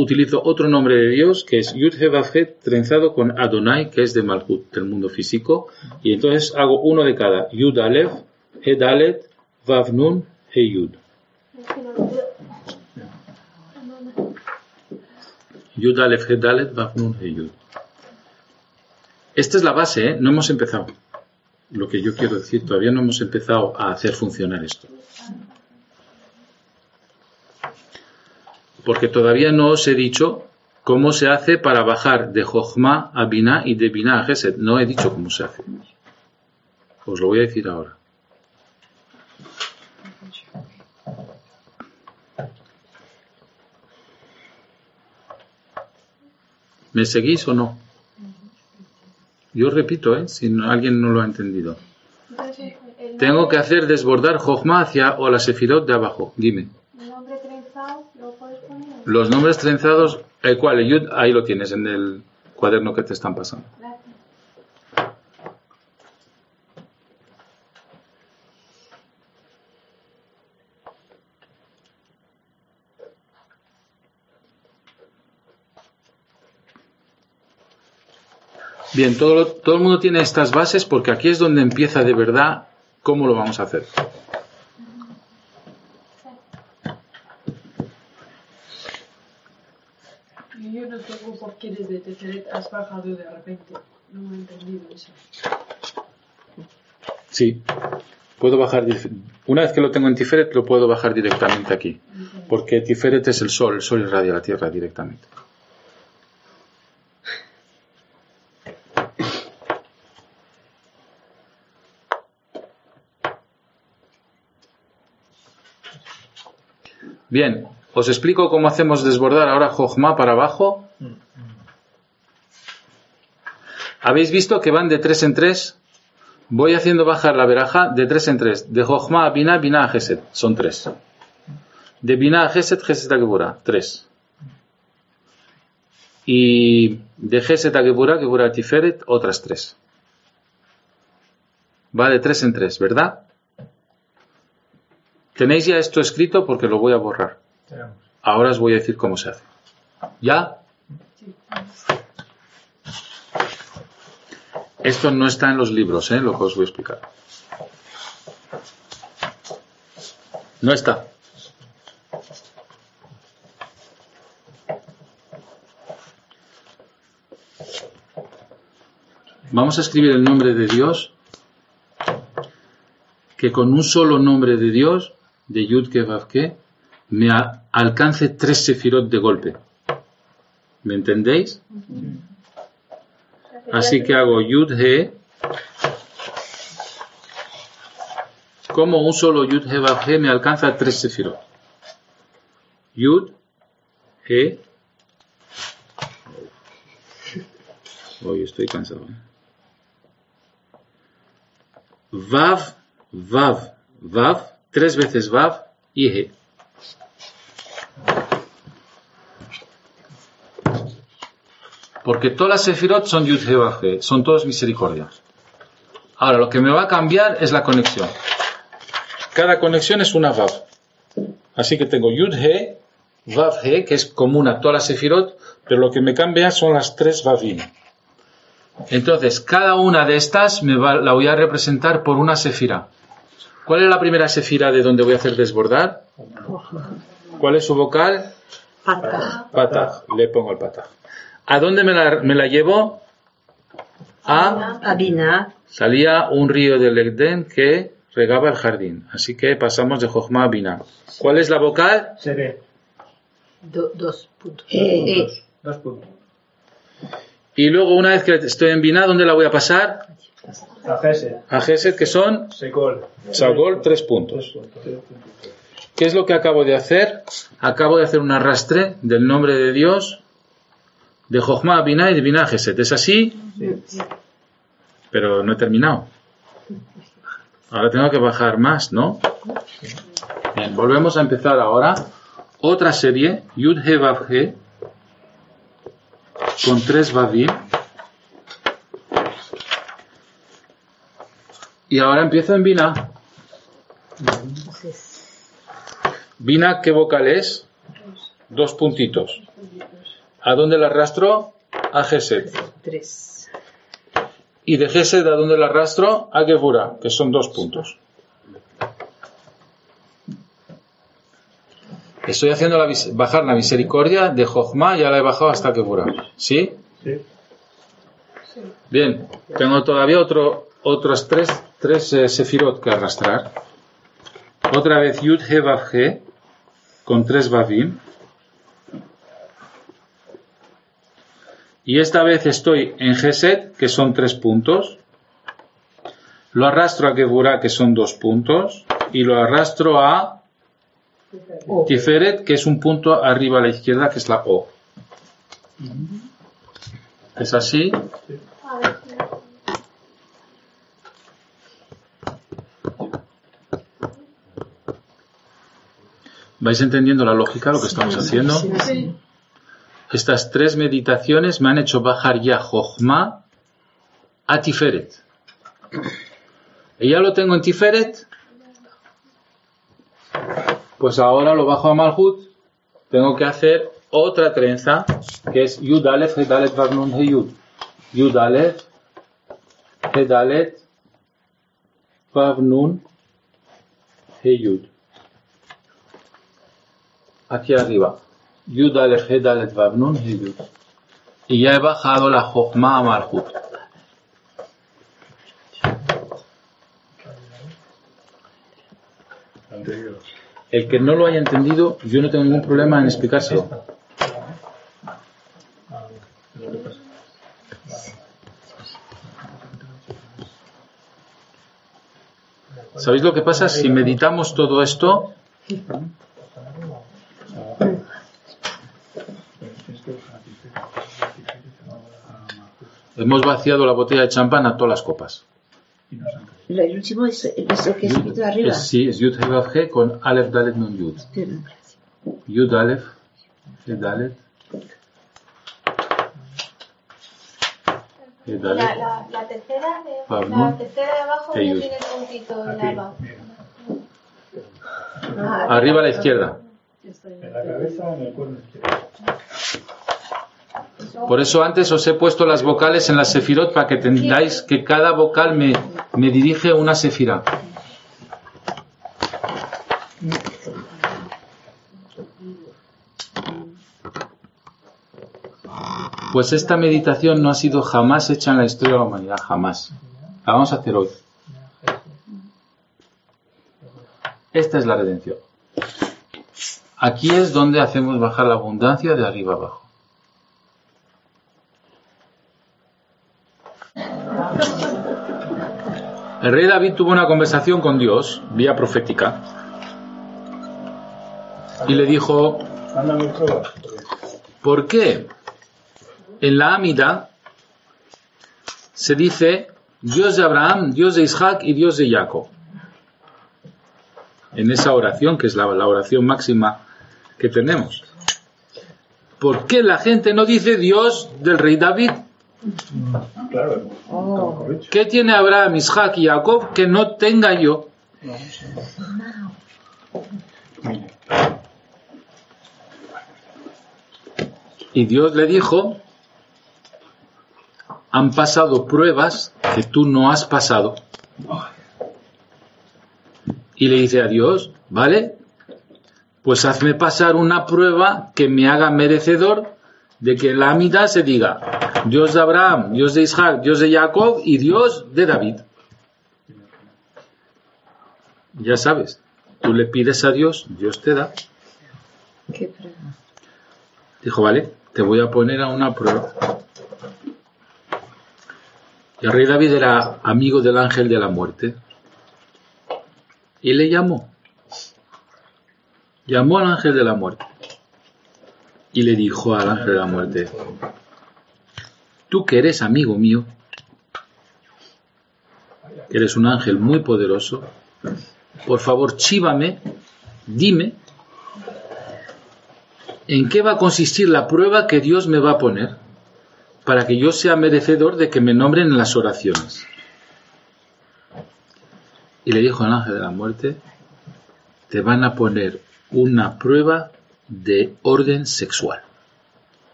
utilizo otro nombre de Dios que es Yud trenzado con Adonai, que es de Malhut, del mundo físico, y entonces hago uno de cada, Yud Aleph, He Dalet, Vav Nun, He Yud. Yud Aleph, He Dalet, Vav Nun, He Yud. Esta es la base, ¿eh? no hemos empezado. Lo que yo quiero decir, todavía no hemos empezado a hacer funcionar esto. Porque todavía no os he dicho cómo se hace para bajar de Jochma a Binah y de Binah a Gesed. No he dicho cómo se hace. Os lo voy a decir ahora. ¿Me seguís o no? Yo repito, ¿eh? si no- alguien no lo ha entendido. Tengo que hacer desbordar Jochma hacia o la Sefirot de abajo. Dime. el nombre trenzado lo puedes poner. Los nombres trenzados, el cual, Yud, ahí lo tienes en el cuaderno que te están pasando. Bien, todo, todo el mundo tiene estas bases porque aquí es donde empieza de verdad cómo lo vamos a hacer. Y yo no tengo por qué desde Teferet has bajado de repente. No he entendido eso. Sí. Puedo bajar, una vez que lo tengo en Tiferet, lo puedo bajar directamente aquí. Porque Tiferet es el sol, el sol irradia la tierra directamente. Bien, os explico cómo hacemos desbordar ahora Jochma para abajo. ¿Habéis visto que van de tres en tres? Voy haciendo bajar la veraja de tres en tres. De Jochma a Binah, Binah a Gesed. Son tres. De Binah a Gesed, Gesed a Geburah. Tres. Y de Gesed a Geburah, Geburah a Tiferet, otras tres. Va de tres en tres, ¿verdad? Tenéis ya esto escrito porque lo voy a borrar. Tenemos. Ahora os voy a decir cómo se hace. ¿Ya? Esto no está en los libros, ¿eh? lo que os voy a explicar. No está. Vamos a escribir el nombre de Dios, que con un solo nombre de Dios, de Yud Ke Vav Ke, me alcance tres sefirot de golpe. ¿Me entendéis? Así que hago Yud He, como un solo Yud He Vav He me alcanza tres sefirot. Yud, He, hoy estoy cansado. ¿eh? Vav, Vav, Vav, tres veces Vav y He. Porque todas las sefirot son Yud son todos misericordia. Ahora, lo que me va a cambiar es la conexión. Cada conexión es una Vav. Así que tengo Yud He, Vav He, que es común a todas las sefirot, pero lo que me cambia son las tres Vavim. Entonces, cada una de estas me va- la voy a representar por una sefira. ¿Cuál es la primera sefira de donde voy a hacer desbordar? ¿Cuál es su vocal? Patah. Patah. Le pongo el patah. ¿A dónde me la, me la llevo? A Abina. salía un río del Egden que regaba el jardín. Así que pasamos de Jochma a Bina. ¿Cuál es la vocal? Se ve. Do- dos puntos. Eh, eh. Dos puntos. Y luego, una vez que estoy en Bina, ¿dónde la voy a pasar? A Gesed. A Geset, que son Secol. Sagol, tres puntos. ¿Qué es lo que acabo de hacer? Acabo de hacer un arrastre del nombre de Dios de Jochma a Bina y de Geset. ¿Es así? Sí. Pero no he terminado. Ahora tengo que bajar más, ¿no? Bien, volvemos a empezar ahora. Otra serie, Yud He Vav He, con tres Vavim. Y ahora empiezo en Bina. Bina, ¿qué vocal es? Dos puntitos. ¿A dónde la arrastro? A Geset. Tres. Y de Gesed a dónde la arrastro? A Gevura, que son dos puntos. Estoy haciendo la bajar la misericordia de Jochma, ya la he bajado hasta Gevura. ¿Sí? Sí. Bien, tengo todavía otro, otros tres, tres eh, sefirot que arrastrar. Otra vez Yud He Vav He, con tres Vavim. Y esta vez estoy en Geset, que son tres puntos. Lo arrastro a Geburah, que son dos puntos. Y lo arrastro a Tiferet, que es un punto arriba a la izquierda, que es la O. ¿Es así? ¿Vais entendiendo la lógica, lo que estamos haciendo? Estas tres meditaciones me han hecho bajar ya Jochma a Tiferet. Y ya lo tengo en Tiferet. Pues ahora lo bajo a Malhut. Tengo que hacer otra trenza que es Yud Aleph Hedalet Vav Nun He Yud. Hedalet Vav Nun He Yud. Aquí arriba. Y ya he bajado la Jochma a. El que no lo haya entendido, yo no tengo ningún problema en explicárselo. ¿Sabéis lo que pasa? Si meditamos todo esto, hemos vaciado la botella de champán a todas las copas. Lo- El último es, es el que he escrito arriba. Es, sí, es Yud He con Aleph Dalet Nun Yud. Yud Aleph He Dalet He La, Dalet la, la tercera de, la tercera de abajo He no Yud. tiene puntito en la Vav. Arriba a la izquierda. En la cabeza, en el cuerno izquierdo. Por eso antes os he puesto las vocales en la sefirot para que entendáis que cada vocal me, me dirige una sefira. Pues esta meditación no ha sido jamás hecha en la historia de la humanidad, jamás. La vamos a hacer hoy. Esta es la redención. Aquí es donde hacemos bajar la abundancia de arriba abajo. El rey David tuvo una conversación con Dios, vía profética, y le dijo. ¿por qué en la Amida se dice Dios de Abraham, Dios de Isaac y Dios de Jacob? En esa oración, que es la, la oración máxima que tenemos. ¿Por qué la gente no dice Dios del rey David? Claro. dicho. ¿Qué tiene Abraham, Isaac y Jacob que no tenga yo? Y Dios le dijo, han pasado pruebas que tú no has pasado. Y le dice a Dios, ¿vale? Pues hazme pasar una prueba que me haga merecedor de que la mitad se diga Dios de Abraham, Dios de Isaac, Dios de Jacob y Dios de David. Ya sabes, tú le pides a Dios, Dios te da. Qué prueba. Dijo, vale, te voy a poner a una prueba. Y el rey David era amigo del ángel de la muerte. Y le llamó. Llamó al ángel de la muerte. Y le dijo al ángel de la muerte, tú que eres amigo mío, que eres un ángel muy poderoso, por favor, chívame, dime ¿En qué va a consistir la prueba que Dios me va a poner para que yo sea merecedor de que me nombren en las oraciones? Y le dijo al ángel de la muerte, te van a poner una prueba de orden sexual.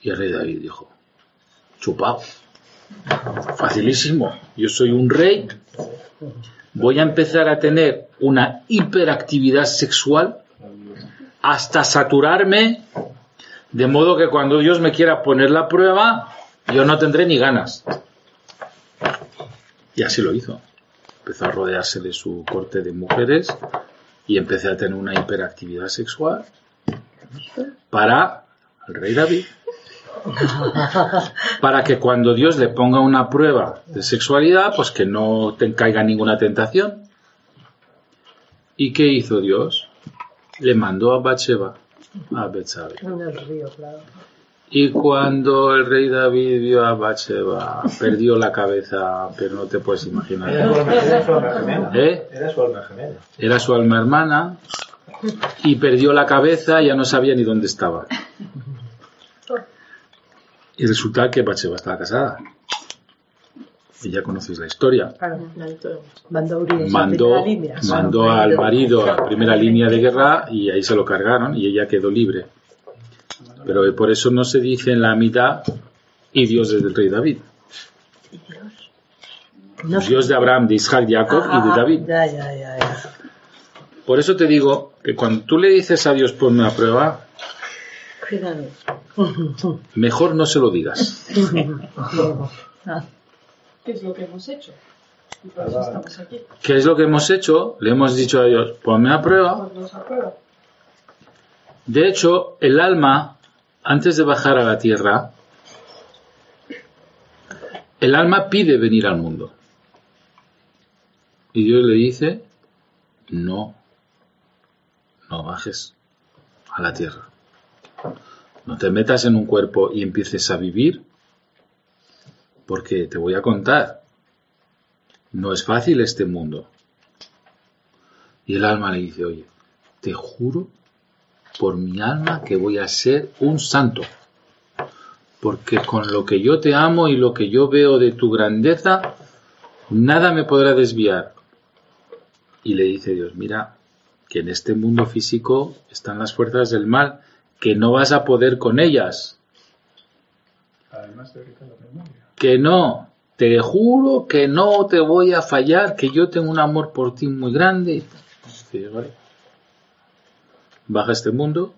Y el rey David dijo, chupado, facilísimo, yo soy un rey, voy a empezar a tener una hiperactividad sexual hasta saturarme, de modo que cuando Dios me quiera poner la prueba, yo no tendré ni ganas. Y así lo hizo. Empezó a rodearse de su corte de mujeres y empecé a tener una hiperactividad sexual para el rey David. Para que cuando Dios le ponga una prueba de sexualidad, pues que no te caiga ninguna tentación. ¿Y qué hizo Dios? le mandó a Bathsheba a Betsabe. En el río, claro. Y cuando el rey David vio a Bathsheba, perdió la cabeza, pero no te puedes imaginar. era su alma gemela. ¿Eh? Era su alma gemela. Era su alma hermana y perdió la cabeza, ya no sabía ni dónde estaba. Y resulta que Bathsheba estaba casada. Y ya conocéis la historia. Mandó a a al marido a primera línea de guerra y ahí se lo cargaron y ella quedó libre. Pero por eso no se dice en la mitad y Dios es del rey David. Dios de Abraham, de Isaac, de Jacob y de Ah, David. Ya, ya, ya, ya. Por eso te digo que cuando tú le dices a Dios ponme una prueba, Cuidado. mejor no se lo digas. ¿Qué es lo que hemos hecho? Y por eso estamos aquí. ¿Qué es lo que hemos hecho? Le hemos dicho a Dios, ponme a prueba. De hecho, el alma, antes de bajar a la tierra, el alma pide venir al mundo. Y Dios le dice, no, no bajes a la tierra. No te metas en un cuerpo y empieces a vivir, porque te voy a contar, no es fácil este mundo. Y el alma le dice, oye, te juro por mi alma que voy a ser un santo. Porque con lo que yo te amo y lo que yo veo de tu grandeza, nada me podrá desviar. Y le dice Dios, mira, que en este mundo físico están las fuerzas del mal, que no vas a poder con ellas, Además de la memoria. que no, te juro que no te voy a fallar, que yo tengo un amor por ti muy grande. Dice, "Vale". Baja este mundo,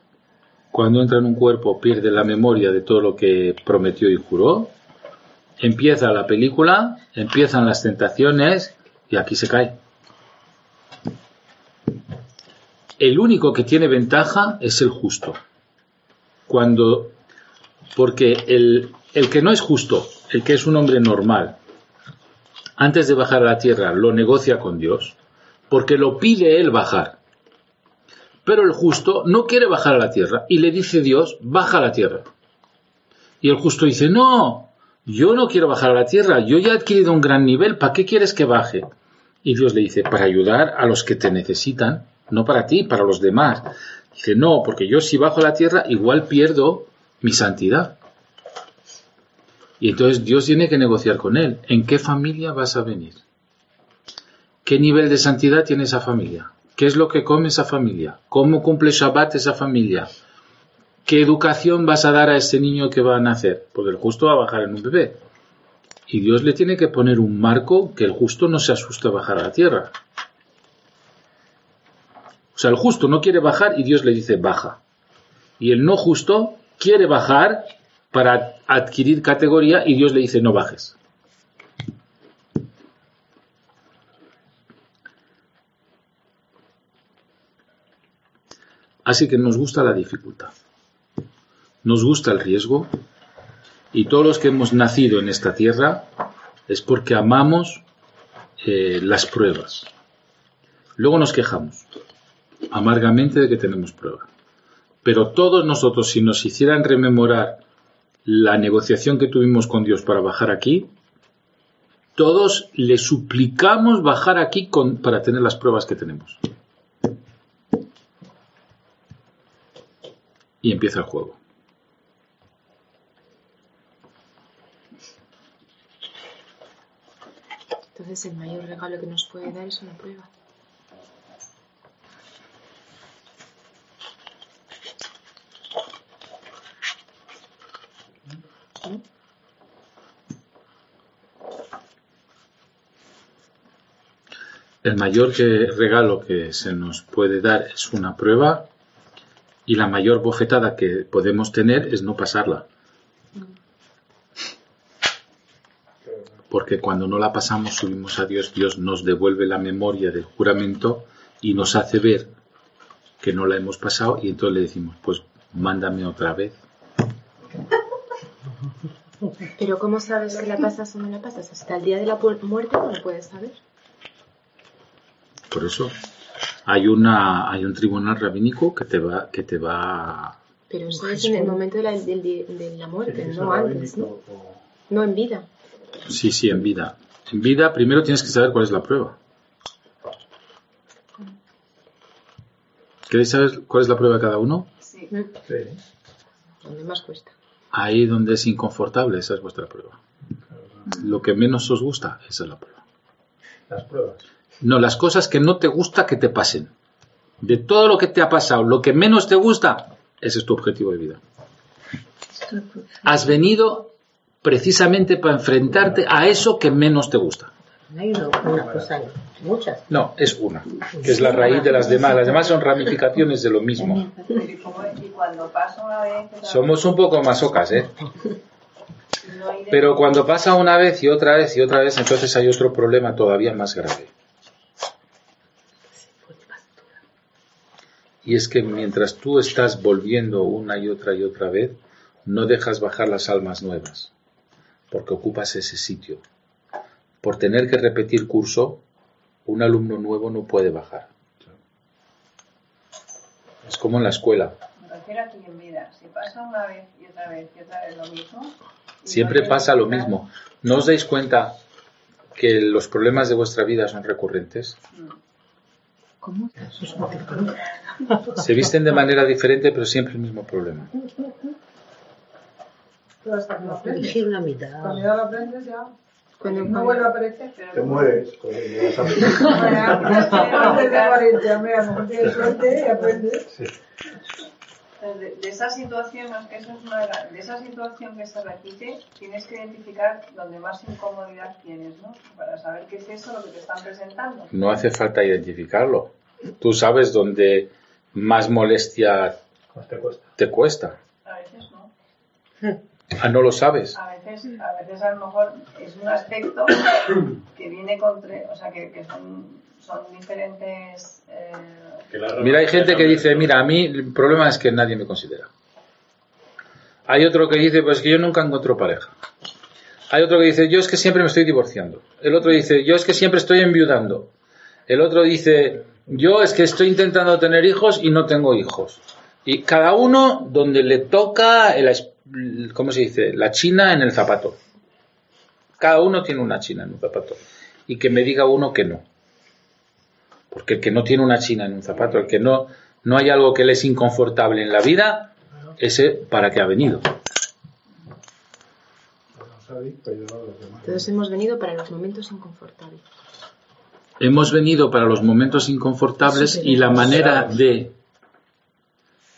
cuando entra en un cuerpo pierde la memoria de todo lo que prometió y juró, empieza la película, empiezan las tentaciones y aquí se cae. El único que tiene ventaja es el justo. Cuando, porque el, el que no es justo, el que es un hombre normal, antes de bajar a la tierra lo negocia con Dios, porque lo pide él bajar. Pero el justo no quiere bajar a la tierra y le dice Dios, baja a la tierra. Y el justo dice, no, yo no quiero bajar a la tierra, yo ya he adquirido un gran nivel, ¿para qué quieres que baje? Y Dios le dice, para ayudar a los que te necesitan, no para ti, para los demás. Dice, no, porque yo si bajo la tierra igual pierdo mi santidad. Y entonces Dios tiene que negociar con él. ¿En qué familia vas a venir? ¿Qué nivel de santidad tiene esa familia? ¿Qué es lo que come esa familia? ¿Cómo cumple Shabbat esa familia? ¿Qué educación vas a dar a ese niño que va a nacer? Porque el justo va a bajar en un bebé. Y Dios le tiene que poner un marco que el justo no se asuste a bajar a la tierra. O sea, el justo no quiere bajar y Dios le dice baja. Y el no justo quiere bajar para adquirir categoría y Dios le dice no bajes. Así que nos gusta la dificultad. Nos gusta el riesgo y todos los que hemos nacido en esta tierra es porque amamos eh, las pruebas. Luego nos quejamos amargamente de que tenemos prueba. Pero todos nosotros, si nos hicieran rememorar la negociación que tuvimos con Dios para bajar aquí, todos le suplicamos bajar aquí para tener las pruebas que tenemos. Y empieza el juego. Entonces el mayor regalo que nos puede dar es una prueba. El mayor regalo que se nos puede dar es una prueba y la mayor bofetada que podemos tener es no pasarla. Porque cuando no la pasamos subimos a Dios, Dios nos devuelve la memoria del juramento y nos hace ver que no la hemos pasado y entonces le decimos, pues mándame otra vez. Pero ¿cómo sabes que la pasas o no la pasas? Hasta el día de la muerte no lo puedes saber. Por eso hay una hay un tribunal rabínico que te va que te va Pero eso es en el momento de la, de la muerte, no antes, ¿no? o- No en vida. Sí, sí, en vida. En vida primero tienes que saber cuál es la prueba. ¿Queréis saber cuál es la prueba de cada uno? Sí. Donde más cuesta. Ahí donde es inconfortable, esa es vuestra prueba. Lo que menos os gusta, esa es la prueba. Las pruebas. No, las cosas que no te gusta que te pasen. De todo lo que te ha pasado, lo que menos te gusta, ese es tu objetivo de vida. Has venido precisamente para enfrentarte a eso que menos te gusta. No hay una, una cosa, muchas. No, es una, que es la raíz de las demás. Las demás son ramificaciones de lo mismo. Y, como- y cuando pasa una vez... otra Somos un poco masocas, ¿eh? Pero cuando pasa una vez y otra vez y otra vez, entonces hay otro problema todavía más grave. Y es que mientras tú estás volviendo una y otra y otra vez, no dejas bajar las almas nuevas, porque ocupas ese sitio. Por tener que repetir curso, un alumno nuevo no puede bajar. Es como en la escuela. Me refiero aquí en vida. Si pasa una vez y otra vez y otra vez lo mismo... Siempre no pasa lo mismo. ¿No os dais cuenta que los problemas de vuestra vida son recurrentes? ¿Cómo? Se visten de manera diferente, pero siempre el mismo problema. Pero hasta que lo aprendes. Elegir una mitad. Cuando ya lo aprendes ya... Cuando No vuelve a aparecer. Pero Te mueres. Antes de morir, mira, como tienes suerte y aprendes. Sí. De, de esa situación, eso es una de, esa situación que se repite, tienes que identificar donde más incomodidad tienes, ¿no? Para saber qué es eso lo que te están presentando. No hace falta identificarlo. Tú sabes dónde más molestia te cuesta. te cuesta. A veces no. Ah, no lo sabes. A veces, a veces a lo mejor es un aspecto que viene contra, o sea, que, que son, son diferentes. eh, Mira, hay gente que dice, mira, a mí el problema es que nadie me considera. Hay otro que dice, pues que yo nunca encuentro pareja. Hay otro que dice, yo es que siempre me estoy divorciando. El otro dice, yo es que siempre estoy enviudando. El otro dice, yo es que estoy intentando tener hijos y no tengo hijos. Y cada uno donde le toca, el, es- ¿cómo se dice? La china en el zapato. Cada uno tiene una china en un zapato. Y que me diga uno que no. Porque el que no tiene una china en un zapato, el que no, no hay algo que le es inconfortable en la vida, ese para qué ha venido. Todos hemos venido para los momentos inconfortables. Hemos venido para los momentos inconfortables y la manera de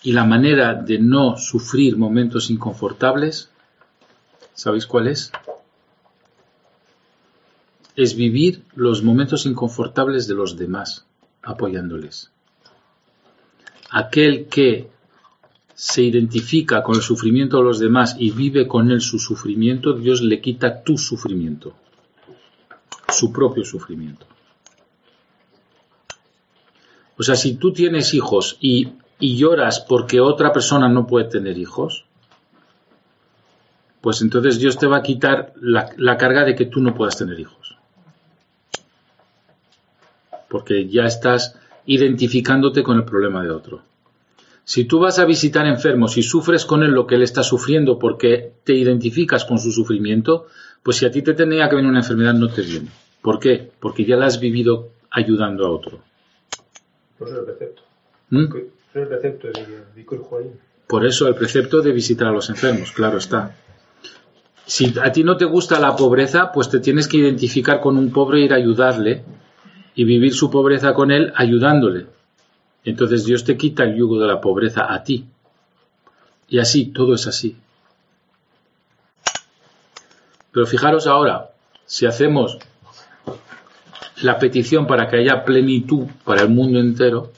y la manera de no sufrir momentos inconfortables, ¿sabéis cuál es? Es vivir los momentos inconfortables de los demás, apoyándoles. Aquel que se identifica con el sufrimiento de los demás y vive con él su sufrimiento, Dios le quita tu sufrimiento, su propio sufrimiento. O sea, si tú tienes hijos y, y lloras porque otra persona no puede tener hijos, pues entonces Dios te va a quitar la, la carga de que tú no puedas tener hijos. Porque ya estás identificándote con el problema de otro. Si tú vas a visitar enfermos y sufres con él lo que él está sufriendo porque te identificas con su sufrimiento, pues si a ti te tenía que venir una enfermedad no te viene. ¿Por qué? Porque ya la has vivido ayudando a otro. Por eso el precepto. ¿Mm? Por eso el precepto de visitar a los enfermos, claro está. Si a ti no te gusta la pobreza, pues te tienes que identificar con un pobre e ir a ayudarle y vivir su pobreza con él ayudándole. Entonces Dios te quita el yugo de la pobreza a ti. Y así, todo es así. Pero fijaros ahora, si hacemos la petición para que haya plenitud para el mundo entero,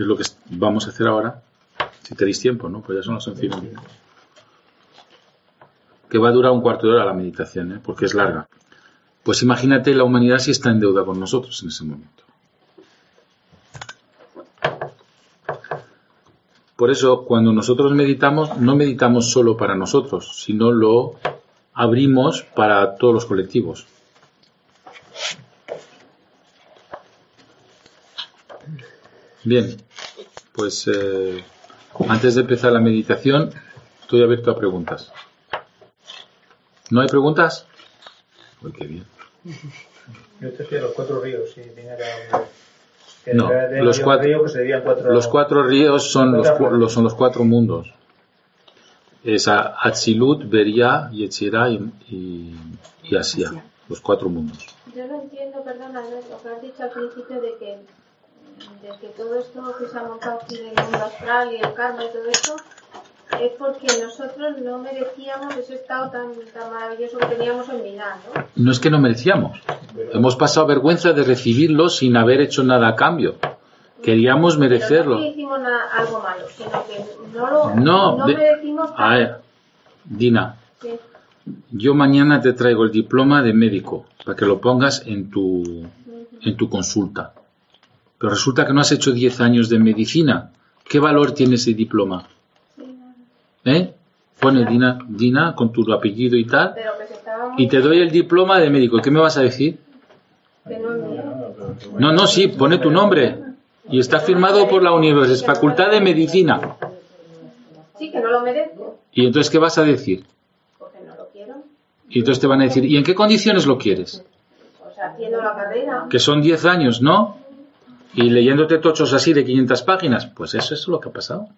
que es lo que vamos a hacer ahora, si tenéis tiempo, ¿no? Pues ya son las once. Que va a durar un cuarto de hora la meditación, ¿eh? porque es larga. Pues imagínate la humanidad si está en deuda con nosotros en ese momento. Por eso, cuando nosotros meditamos, no meditamos solo para nosotros, sino lo abrimos para todos los colectivos. Bien, pues eh, antes de empezar la meditación, estoy abierto a preguntas. ¿No hay preguntas? Uy, qué bien. Yo te decía los cuatro ríos, si viniera No, los cuatro- río, pues serían cuatro, Los cuatro ríos son los, cu- los- son los cuatro mundos. Es a- Atzilut, Beria, Yetzirah y, y, y Asia. Los cuatro mundos. Yo no entiendo, perdona, Andrés, lo que has dicho al principio de que, de que todo esto que se ha montado aquí del mundo astral y el karma y todo esto es porque nosotros no merecíamos ese estado tan, tan maravilloso que teníamos en Milán, ¿no? No es que no merecíamos. Hemos pasado vergüenza de recibirlo sin haber hecho nada a cambio. Queríamos Pero no merecerlo. hicimos na- algo malo, sino que no lo No, no de- merecimos A ver, Dina, Sí. yo mañana te traigo el diploma de médico para que lo pongas en tu, en tu consulta. Pero resulta que no has hecho 10 años de medicina. ¿Qué valor tiene ese diploma? ¿Eh? Pone Dina, Dina con tu apellido y tal. Y te doy el diploma de médico. ¿Y ¿Qué me vas a decir? no. No, no, sí, pone tu nombre. Y está firmado por la Universidad, Facultad de Medicina. Sí, que no lo merezco, ¿Y entonces qué vas a decir? porque no lo quiero. Y entonces te van a decir, ¿y en qué condiciones lo quieres? O sea, haciendo la carrera. Que son 10 años, ¿no? Y leyéndote tochos así de 500 páginas. Pues eso es lo que ha pasado.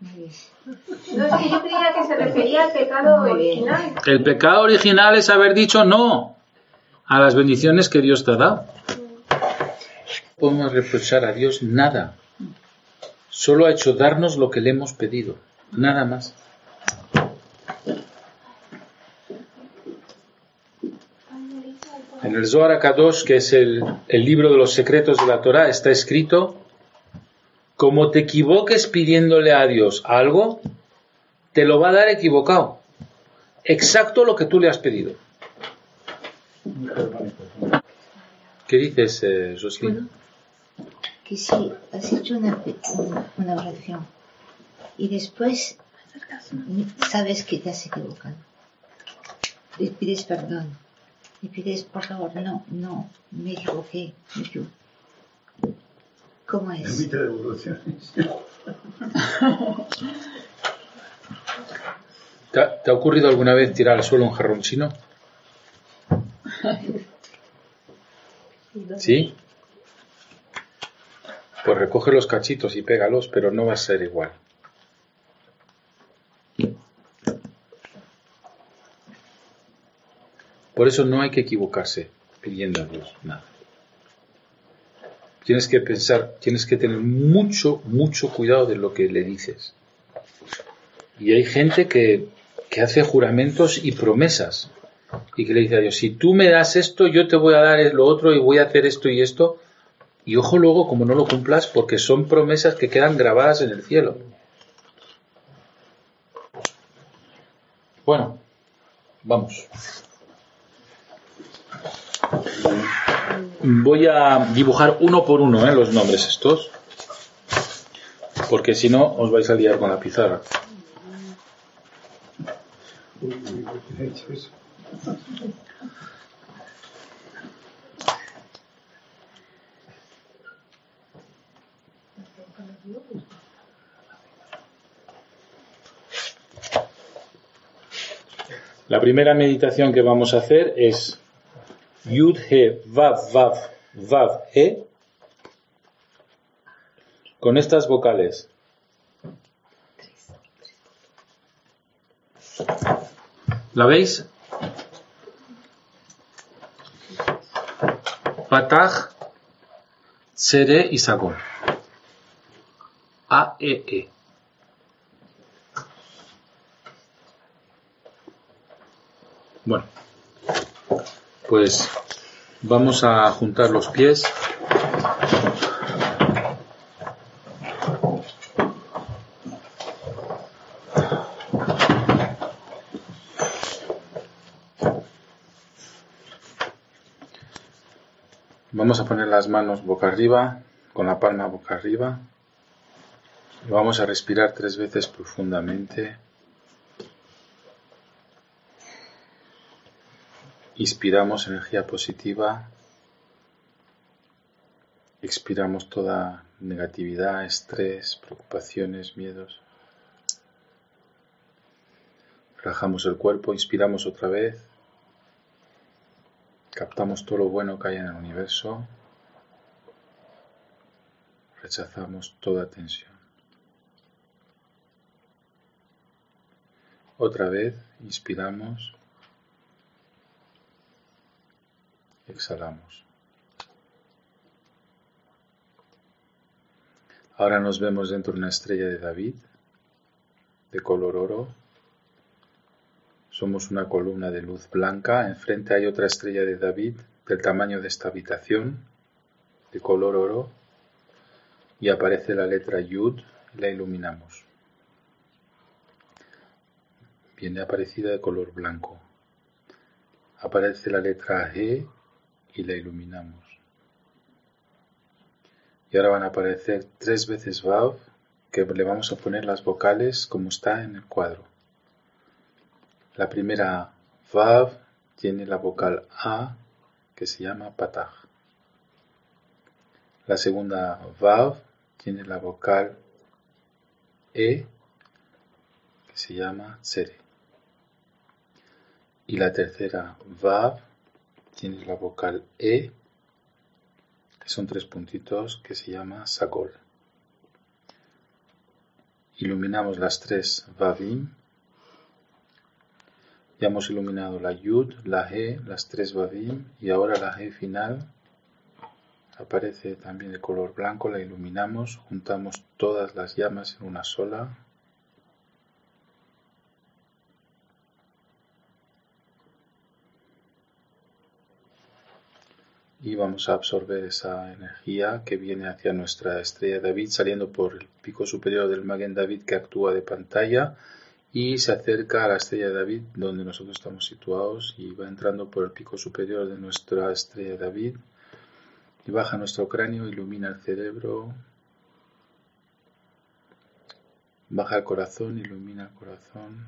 No, es que yo creía que se refería al pecado original. El pecado original es haber dicho no a las bendiciones que Dios te da. No podemos reprochar a Dios nada. Solo ha hecho darnos lo que le hemos pedido. Nada más. En el Zohar Kadosh, que es el, libro de los secretos de la Torah, está escrito, como te equivoques pidiéndole a Dios algo, te lo va a dar equivocado. Exacto lo que tú le has pedido. ¿Qué dices, eh, Jocelyn? Que si has hecho una, una oración y después sabes que te has equivocado, le pides perdón, le pides por favor, no, no, me equivoqué, me equivoqué. ¿Cómo es? Evita devoluciones. ¿Te ha, te ha ocurrido alguna vez tirar al suelo un jarrón chino? ¿Sí? Pues recoge los cachitos y pégalos, pero no va a ser igual. Por eso no hay que equivocarse pidiendo a Dios nada. Tienes que pensar, tienes que tener mucho, mucho cuidado de lo que le dices. Y hay gente que, que hace juramentos y promesas y que le dice a Dios, si tú me das esto, yo te voy a dar lo otro y voy a hacer esto y esto. Y ojo luego como no lo cumplas porque son promesas que quedan grabadas en el cielo. Bueno, vamos. Voy a dibujar uno por uno ¿eh? los nombres estos, porque si no os vais a liar con la pizarra. La primera meditación que vamos a hacer es Yud He Vav Vav Vav He con estas vocales. ¿La veis? Pataj, Sere y Sagón. A, E, E. Bueno, pues vamos a juntar los pies. Vamos a poner las manos boca arriba, con la palma boca arriba. Y vamos a respirar tres veces profundamente. Inspiramos energía positiva. Expiramos toda negatividad, estrés, preocupaciones, miedos. Relajamos el cuerpo, inspiramos otra vez. Captamos todo lo bueno que hay en el universo. Rechazamos toda tensión. Otra vez, inspiramos. Exhalamos. Ahora nos vemos dentro de una estrella de David, de color oro. Somos una columna de luz blanca. Enfrente hay otra estrella de David del tamaño de esta habitación, de color oro. Y aparece la letra Yud la iluminamos. Viene aparecida de color blanco. Aparece la letra G y la iluminamos. Y ahora van a aparecer tres veces Vav, que le vamos a poner las vocales como está en el cuadro. La primera Vav tiene la vocal A, que se llama Pataj. La segunda Vav tiene la vocal E, que se llama Tsere. Y la tercera Vav tiene la vocal E, que son tres puntitos, que se llama Sagol. iluminamos las tres Vavim. Ya hemos iluminado la Yud, la He, las tres Vavim y ahora la He final aparece también de color blanco, la iluminamos, juntamos todas las llamas en una sola. Y vamos a absorber esa energía que viene hacia nuestra estrella David saliendo por el pico superior del Magen David que actúa de pantalla y se acerca a la estrella David donde nosotros estamos situados y va entrando por el pico superior de nuestra estrella David y baja nuestro cráneo, ilumina el cerebro, baja el corazón, ilumina el corazón,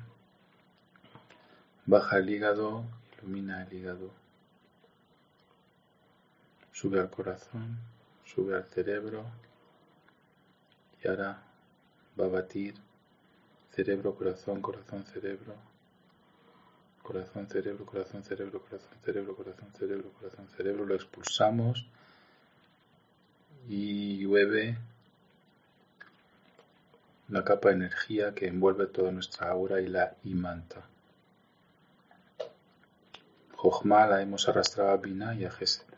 baja el hígado, ilumina el hígado, sube al corazón, sube al cerebro y ahora va a batir cerebro, corazón, corazón, cerebro. Corazón, cerebro, corazón, cerebro, corazón, cerebro, corazón, cerebro, corazón, cerebro. Lo expulsamos y llueve la capa de energía que envuelve toda nuestra aura y la imanta. Jochma la hemos arrastrado a Bina y a Gesed.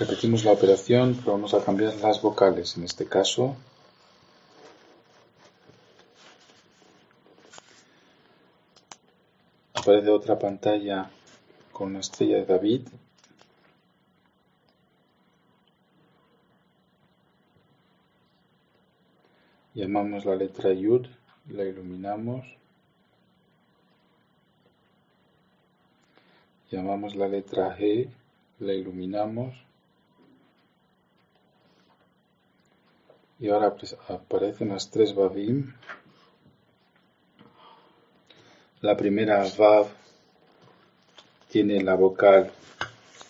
Repetimos la operación, pero vamos a cambiar las vocales. En este caso, aparece otra pantalla con la estrella de David. Llamamos la letra Yud, la iluminamos. Llamamos la letra G, la iluminamos. Y ahora aparecen las tres Vavim. La primera Vav tiene la vocal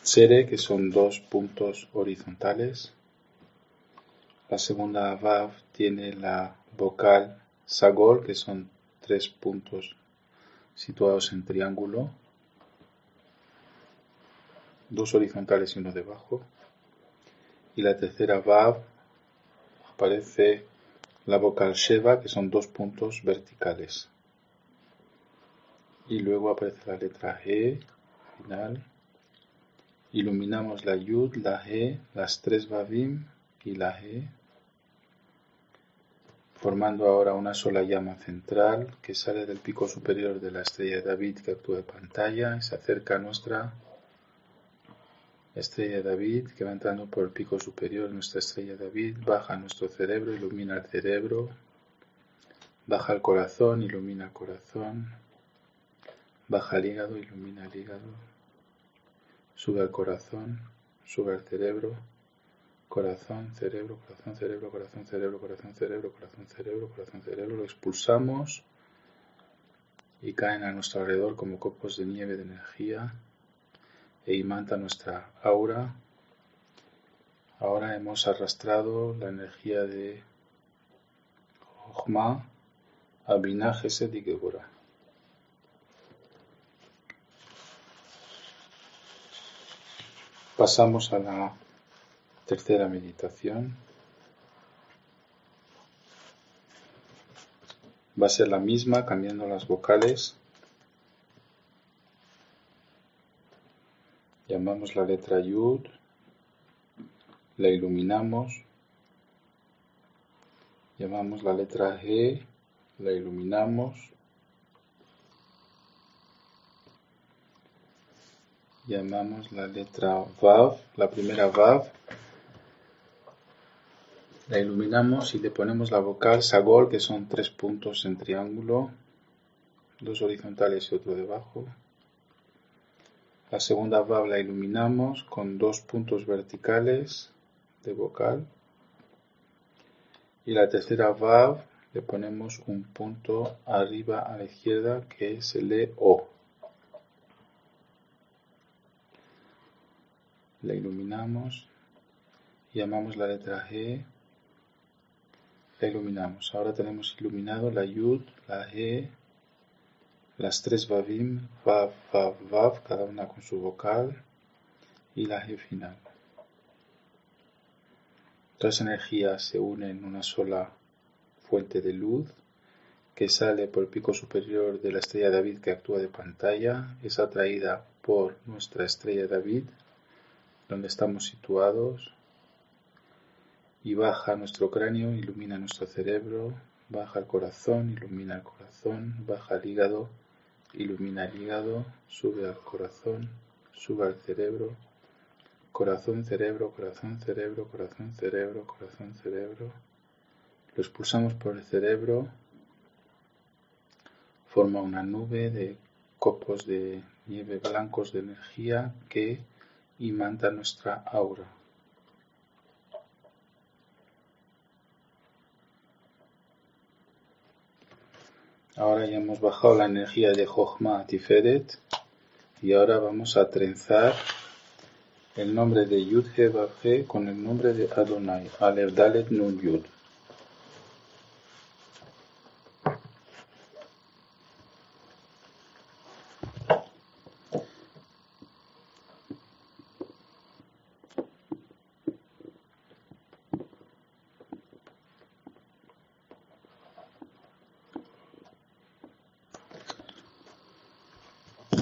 Tsere, que son dos puntos horizontales. La segunda Vav tiene la vocal Sagol, que son tres puntos situados en triángulo, dos horizontales y uno debajo. Y la tercera Vav aparece la vocal Sheva, que son dos puntos verticales. Y luego aparece la letra G, final. Iluminamos la Yud, la G, las tres Vavim y la G, formando ahora una sola llama central que sale del pico superior de la estrella de David que actúa de pantalla y se acerca a nuestra estrella David que va entrando por el pico superior nuestra estrella David, baja nuestro cerebro, ilumina el cerebro, baja el corazón, ilumina el corazón, baja el hígado, ilumina el hígado, sube al corazón, sube al cerebro, corazón, cerebro, corazón, cerebro, corazón, cerebro, corazón, cerebro, corazón, cerebro, corazón, cerebro, lo expulsamos y caen a nuestro alrededor como copos de nieve de energía e imanta nuestra aura. Ahora hemos arrastrado la energía de Jochma a Binah, y. Pasamos a la tercera meditación. Va a ser la misma, cambiando las vocales. Llamamos la letra Yud, la iluminamos. Llamamos la letra G, la iluminamos. llamamos la letra Vav, la primera Vav, la iluminamos y le ponemos la vocal Sagol, que son tres puntos en triángulo, dos horizontales y otro debajo. La segunda Vav la iluminamos con dos puntos verticales de vocal. Y la tercera Vav le ponemos un punto arriba a la izquierda que se lee O. la iluminamos, llamamos la letra G, la iluminamos. Ahora tenemos iluminado la Yud, la G, las tres Vavim, Vav, Vav, Vav, cada una con su vocal, y la G final. Todas energías se unen en una sola fuente de luz que sale por el pico superior de la estrella David que actúa de pantalla, es atraída por nuestra estrella David, donde estamos situados, y baja nuestro cráneo, ilumina nuestro cerebro, baja el corazón, ilumina el corazón, baja el hígado, ilumina el hígado, sube al corazón, sube al cerebro, corazón, cerebro, corazón, cerebro, corazón, cerebro, corazón, cerebro. Lo expulsamos por el cerebro, forma una nube de copos de nieve blancos de energía que imanta nuestra aura. Ahora ya hemos bajado la energía de Jochma Tiferet y ahora vamos a trenzar el nombre de Yud con el nombre de Adonai, Aleph Dalet Nun Yud.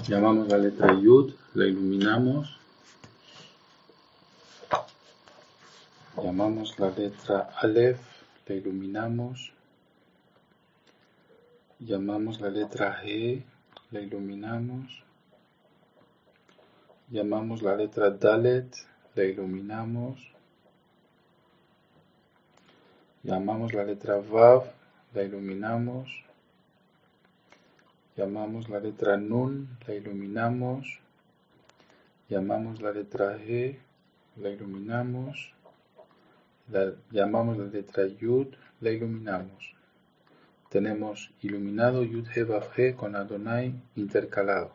Llamamos la letra Yud, la iluminamos. Llamamos la letra Aleph, la iluminamos. Llamamos la letra G, la iluminamos. Llamamos la letra Dalet, la iluminamos. Llamamos la letra Vav, la iluminamos. Llamamos la letra Nun, la iluminamos. Llamamos la letra G, la iluminamos. La, llamamos la letra Yud, la iluminamos. Tenemos iluminado Yud He Vav He con Adonai intercalado.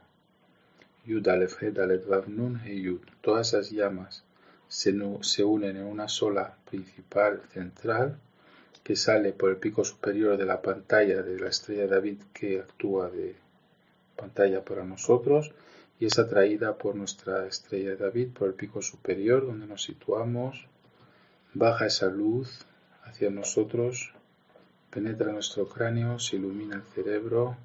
Yud Alef He Dalet Vav Nun He Yud. Todas esas llamas se unen en una sola principal central que sale por el pico superior de la pantalla de la estrella David que actúa de pantalla para nosotros y es atraída por nuestra estrella David por el pico superior donde nos situamos, baja esa luz hacia nosotros, penetra nuestro cráneo, se ilumina el cerebro,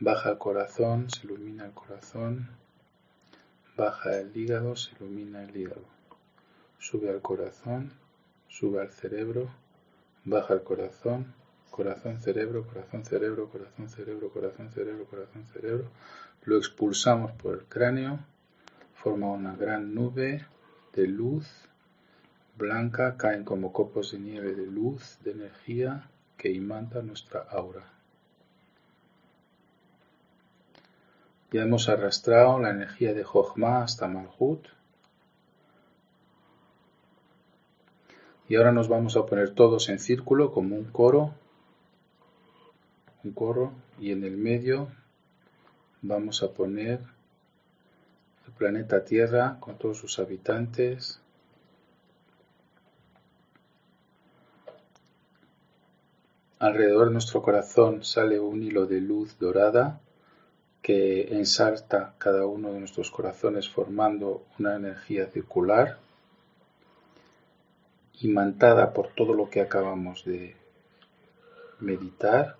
baja el corazón, se ilumina el corazón, baja el hígado, se ilumina el hígado, sube al corazón, sube al cerebro, baja el corazón, corazón, cerebro, corazón, cerebro, corazón, cerebro, corazón, cerebro, corazón, cerebro. Lo expulsamos por el cráneo, forma una gran nube de luz blanca, caen como copos de nieve de luz, de energía que imanta nuestra aura. Ya hemos arrastrado la energía de Jochma hasta Malhut, Y ahora nos vamos a poner todos en círculo como un coro, un coro, y en el medio vamos a poner el planeta Tierra con todos sus habitantes. Alrededor de nuestro corazón sale un hilo de luz dorada que ensarta cada uno de nuestros corazones formando una energía circular imantada por todo lo que acabamos de meditar.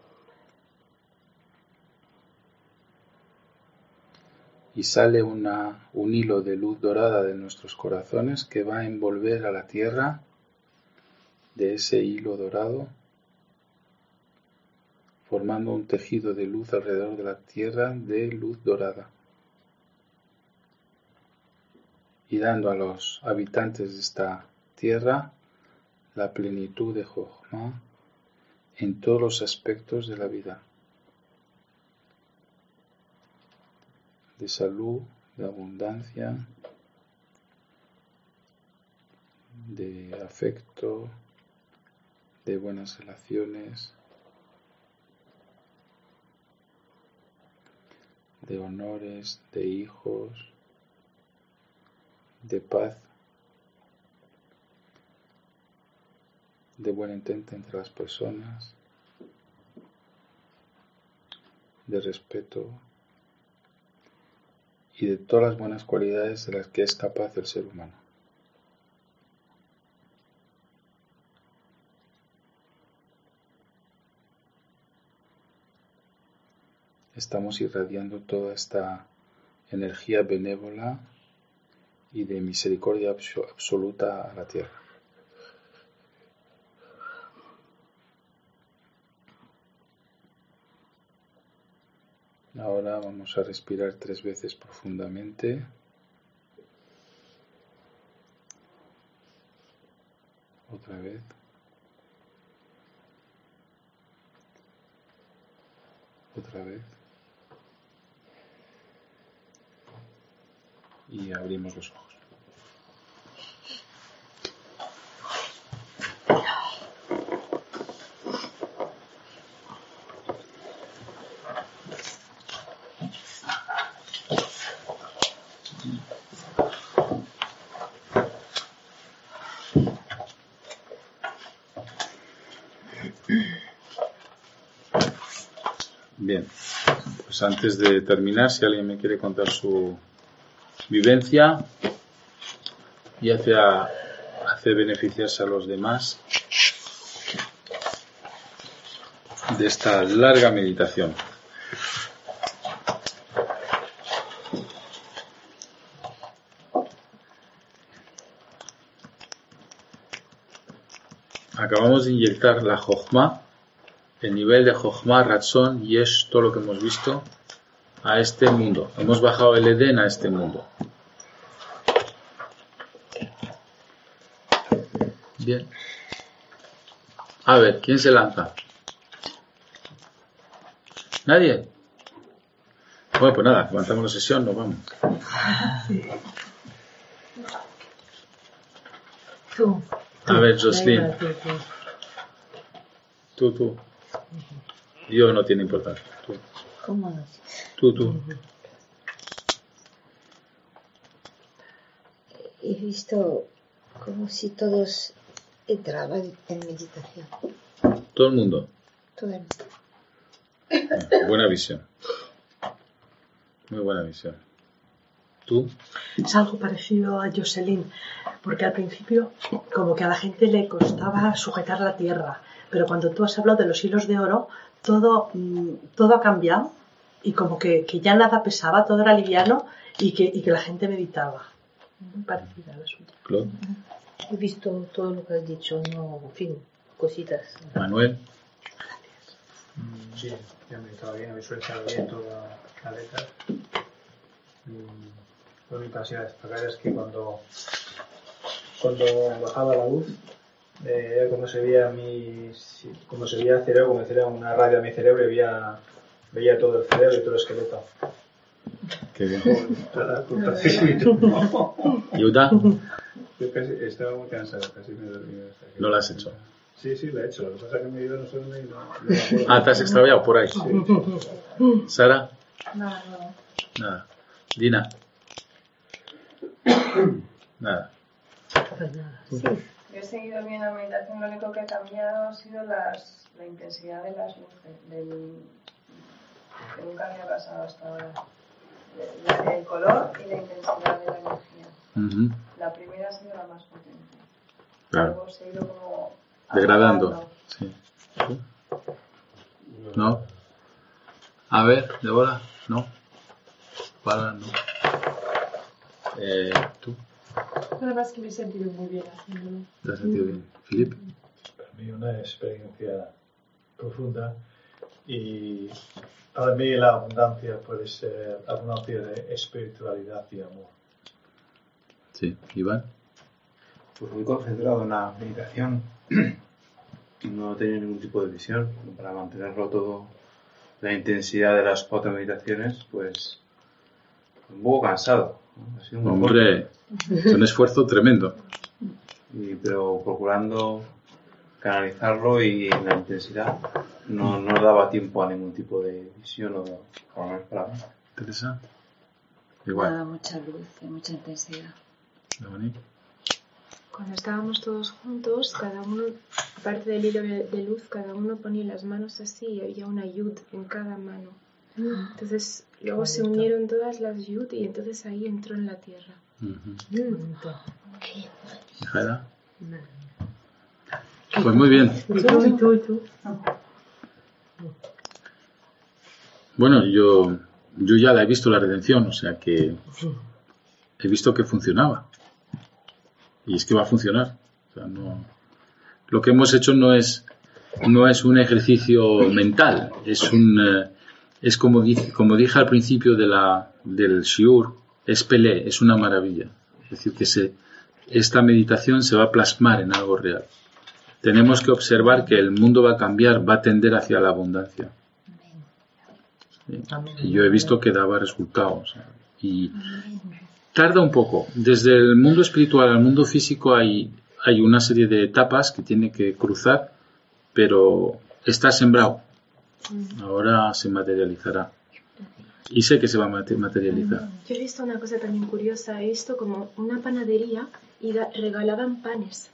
Y sale una, un hilo de luz dorada de nuestros corazones que va a envolver a la tierra de ese hilo dorado formando un tejido de luz alrededor de la tierra de luz dorada y dando a los habitantes de esta tierra la plenitud de Jochma en todos los aspectos de la vida, de salud, de abundancia, de afecto, de buenas relaciones, de honores, de hijos, de paz de buen intento entre las personas, de respeto y de todas las buenas cualidades de las que es capaz el ser humano. Estamos irradiando toda esta energía benévola y de misericordia absoluta a la tierra. Ahora vamos a respirar tres veces profundamente. Otra vez. Otra vez. Y abrimos los ojos. Bien, pues antes de terminar, si alguien me quiere contar su vivencia y hace, beneficiarse a los demás de esta larga meditación. Acabamos de inyectar la Jochma, el nivel de Jochma, Ratzon, Yesh, todo lo que hemos visto, a este mundo. Hemos bajado el Edén a este mundo. Bien. A ver, ¿quién se lanza? ¿Nadie? Bueno, pues nada, levantamos la sesión, nos vamos. Tú. A ver, Jocelyn, tú, tú. Yo no tiene importancia. Tú, ¿Cómo no? tú. tú. He visto como si todos entraban en meditación. Todo el mundo. Todo el mundo. Buena visión. Muy buena visión. ¿Tú? Es algo parecido a Jocelyn, porque al principio como que a la gente le costaba sujetar la tierra, pero cuando tú has hablado de los hilos de oro, todo, mm, todo ha cambiado y como que, que ya nada pesaba, todo era liviano y que, y que la gente meditaba. Muy parecida a la suya. Claude. He visto todo lo que has dicho, no, en fin, cositas. Manuel. Mm, Bien, ya me estaba bien, he visualizado bien toda la letra. Mm, Lo único así a destacar es que cuando, cuando bajaba la luz, eh, era como se veía mi, como se veía el cerebro, como era una radio a mi cerebro y veía, veía todo el cerebro y todo el esqueleto. Qué bien. La. ¿Yuda? Yo casi estaba muy cansado, casi me dormí. No lo has hecho. Sí, sí, lo he hecho. Lo que pasa es que me he ido no sé dónde y no. Ah, te has extraviado por ahí. Sí, sí. Sara. Nada, nada. Nada. Dina. Nada. Pues nada. Yo he seguido bien la meditación, lo único que ha cambiado ha sido las, la intensidad de las luces, del, que nunca había pasado hasta ahora. El color y la intensidad de la energía. La primera ha sido la más potente. Claro. Luego se ha ido como Degradando. Sí. ¿Tú? ¿No? A ver, Débora. No. Para, no. Eh, ¿Tú? Nada más que me he sentido muy bien haciéndolo. ¿Te has sentido bien? ¿Filip? para mí una experiencia profunda y para mí la abundancia puede ser abundancia de espiritualidad y amor. Sí. ¿Iván? Pues muy concentrado en la meditación. No tenido ningún tipo de visión. Para mantenerlo todo, la intensidad de las cuatro meditaciones, pues un poco cansado. Ha sido Hombre, es un esfuerzo tremendo. Y- pero procurando canalizarlo y en la intensidad no, no daba tiempo a ningún tipo de visión o para mí. Teresa. Igual. Nada, mucha luz y mucha intensidad. Dominique. Cuando estábamos todos juntos, cada uno, aparte del hilo de de luz, cada uno ponía las manos así y había una yud en cada mano. Entonces, luego se unieron todas las yud y entonces ahí entró en la tierra. Ujú. Bonito. Mijaela. Pues muy bien. Bueno, yo, yo ya la he visto la redención, o sea que he visto que funcionaba. Y es que va a funcionar. O sea, no, lo que hemos hecho no es, no es un ejercicio mental, es un, eh, es como, dice- como dije al principio de la, del Shiur, es Pelé, es una maravilla. Es decir, que se, esta meditación se va a plasmar en algo real. Tenemos que observar que el mundo va a cambiar, va a tender hacia la abundancia. Sí. Y yo he visto que daba resultados. Y tarda un poco. Desde el mundo espiritual al mundo físico hay, hay una serie de etapas que tiene que cruzar, pero está sembrado. Ahora se materializará. Y sé que se va a mate- materializar. Yo he visto una cosa también curiosa, he visto como una panadería y da- regalaban panes.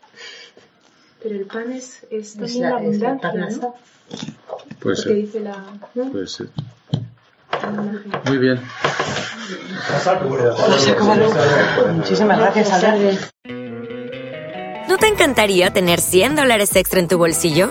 Pero el pan es, es también la- la, es la abundancia, parnasa. ¿no? Puede ser. dice la, ¿no? Puede ser. Muy bien. Muchísimas gracias, Albert. ¿No te encantaría tener 100 dólares extra en tu bolsillo?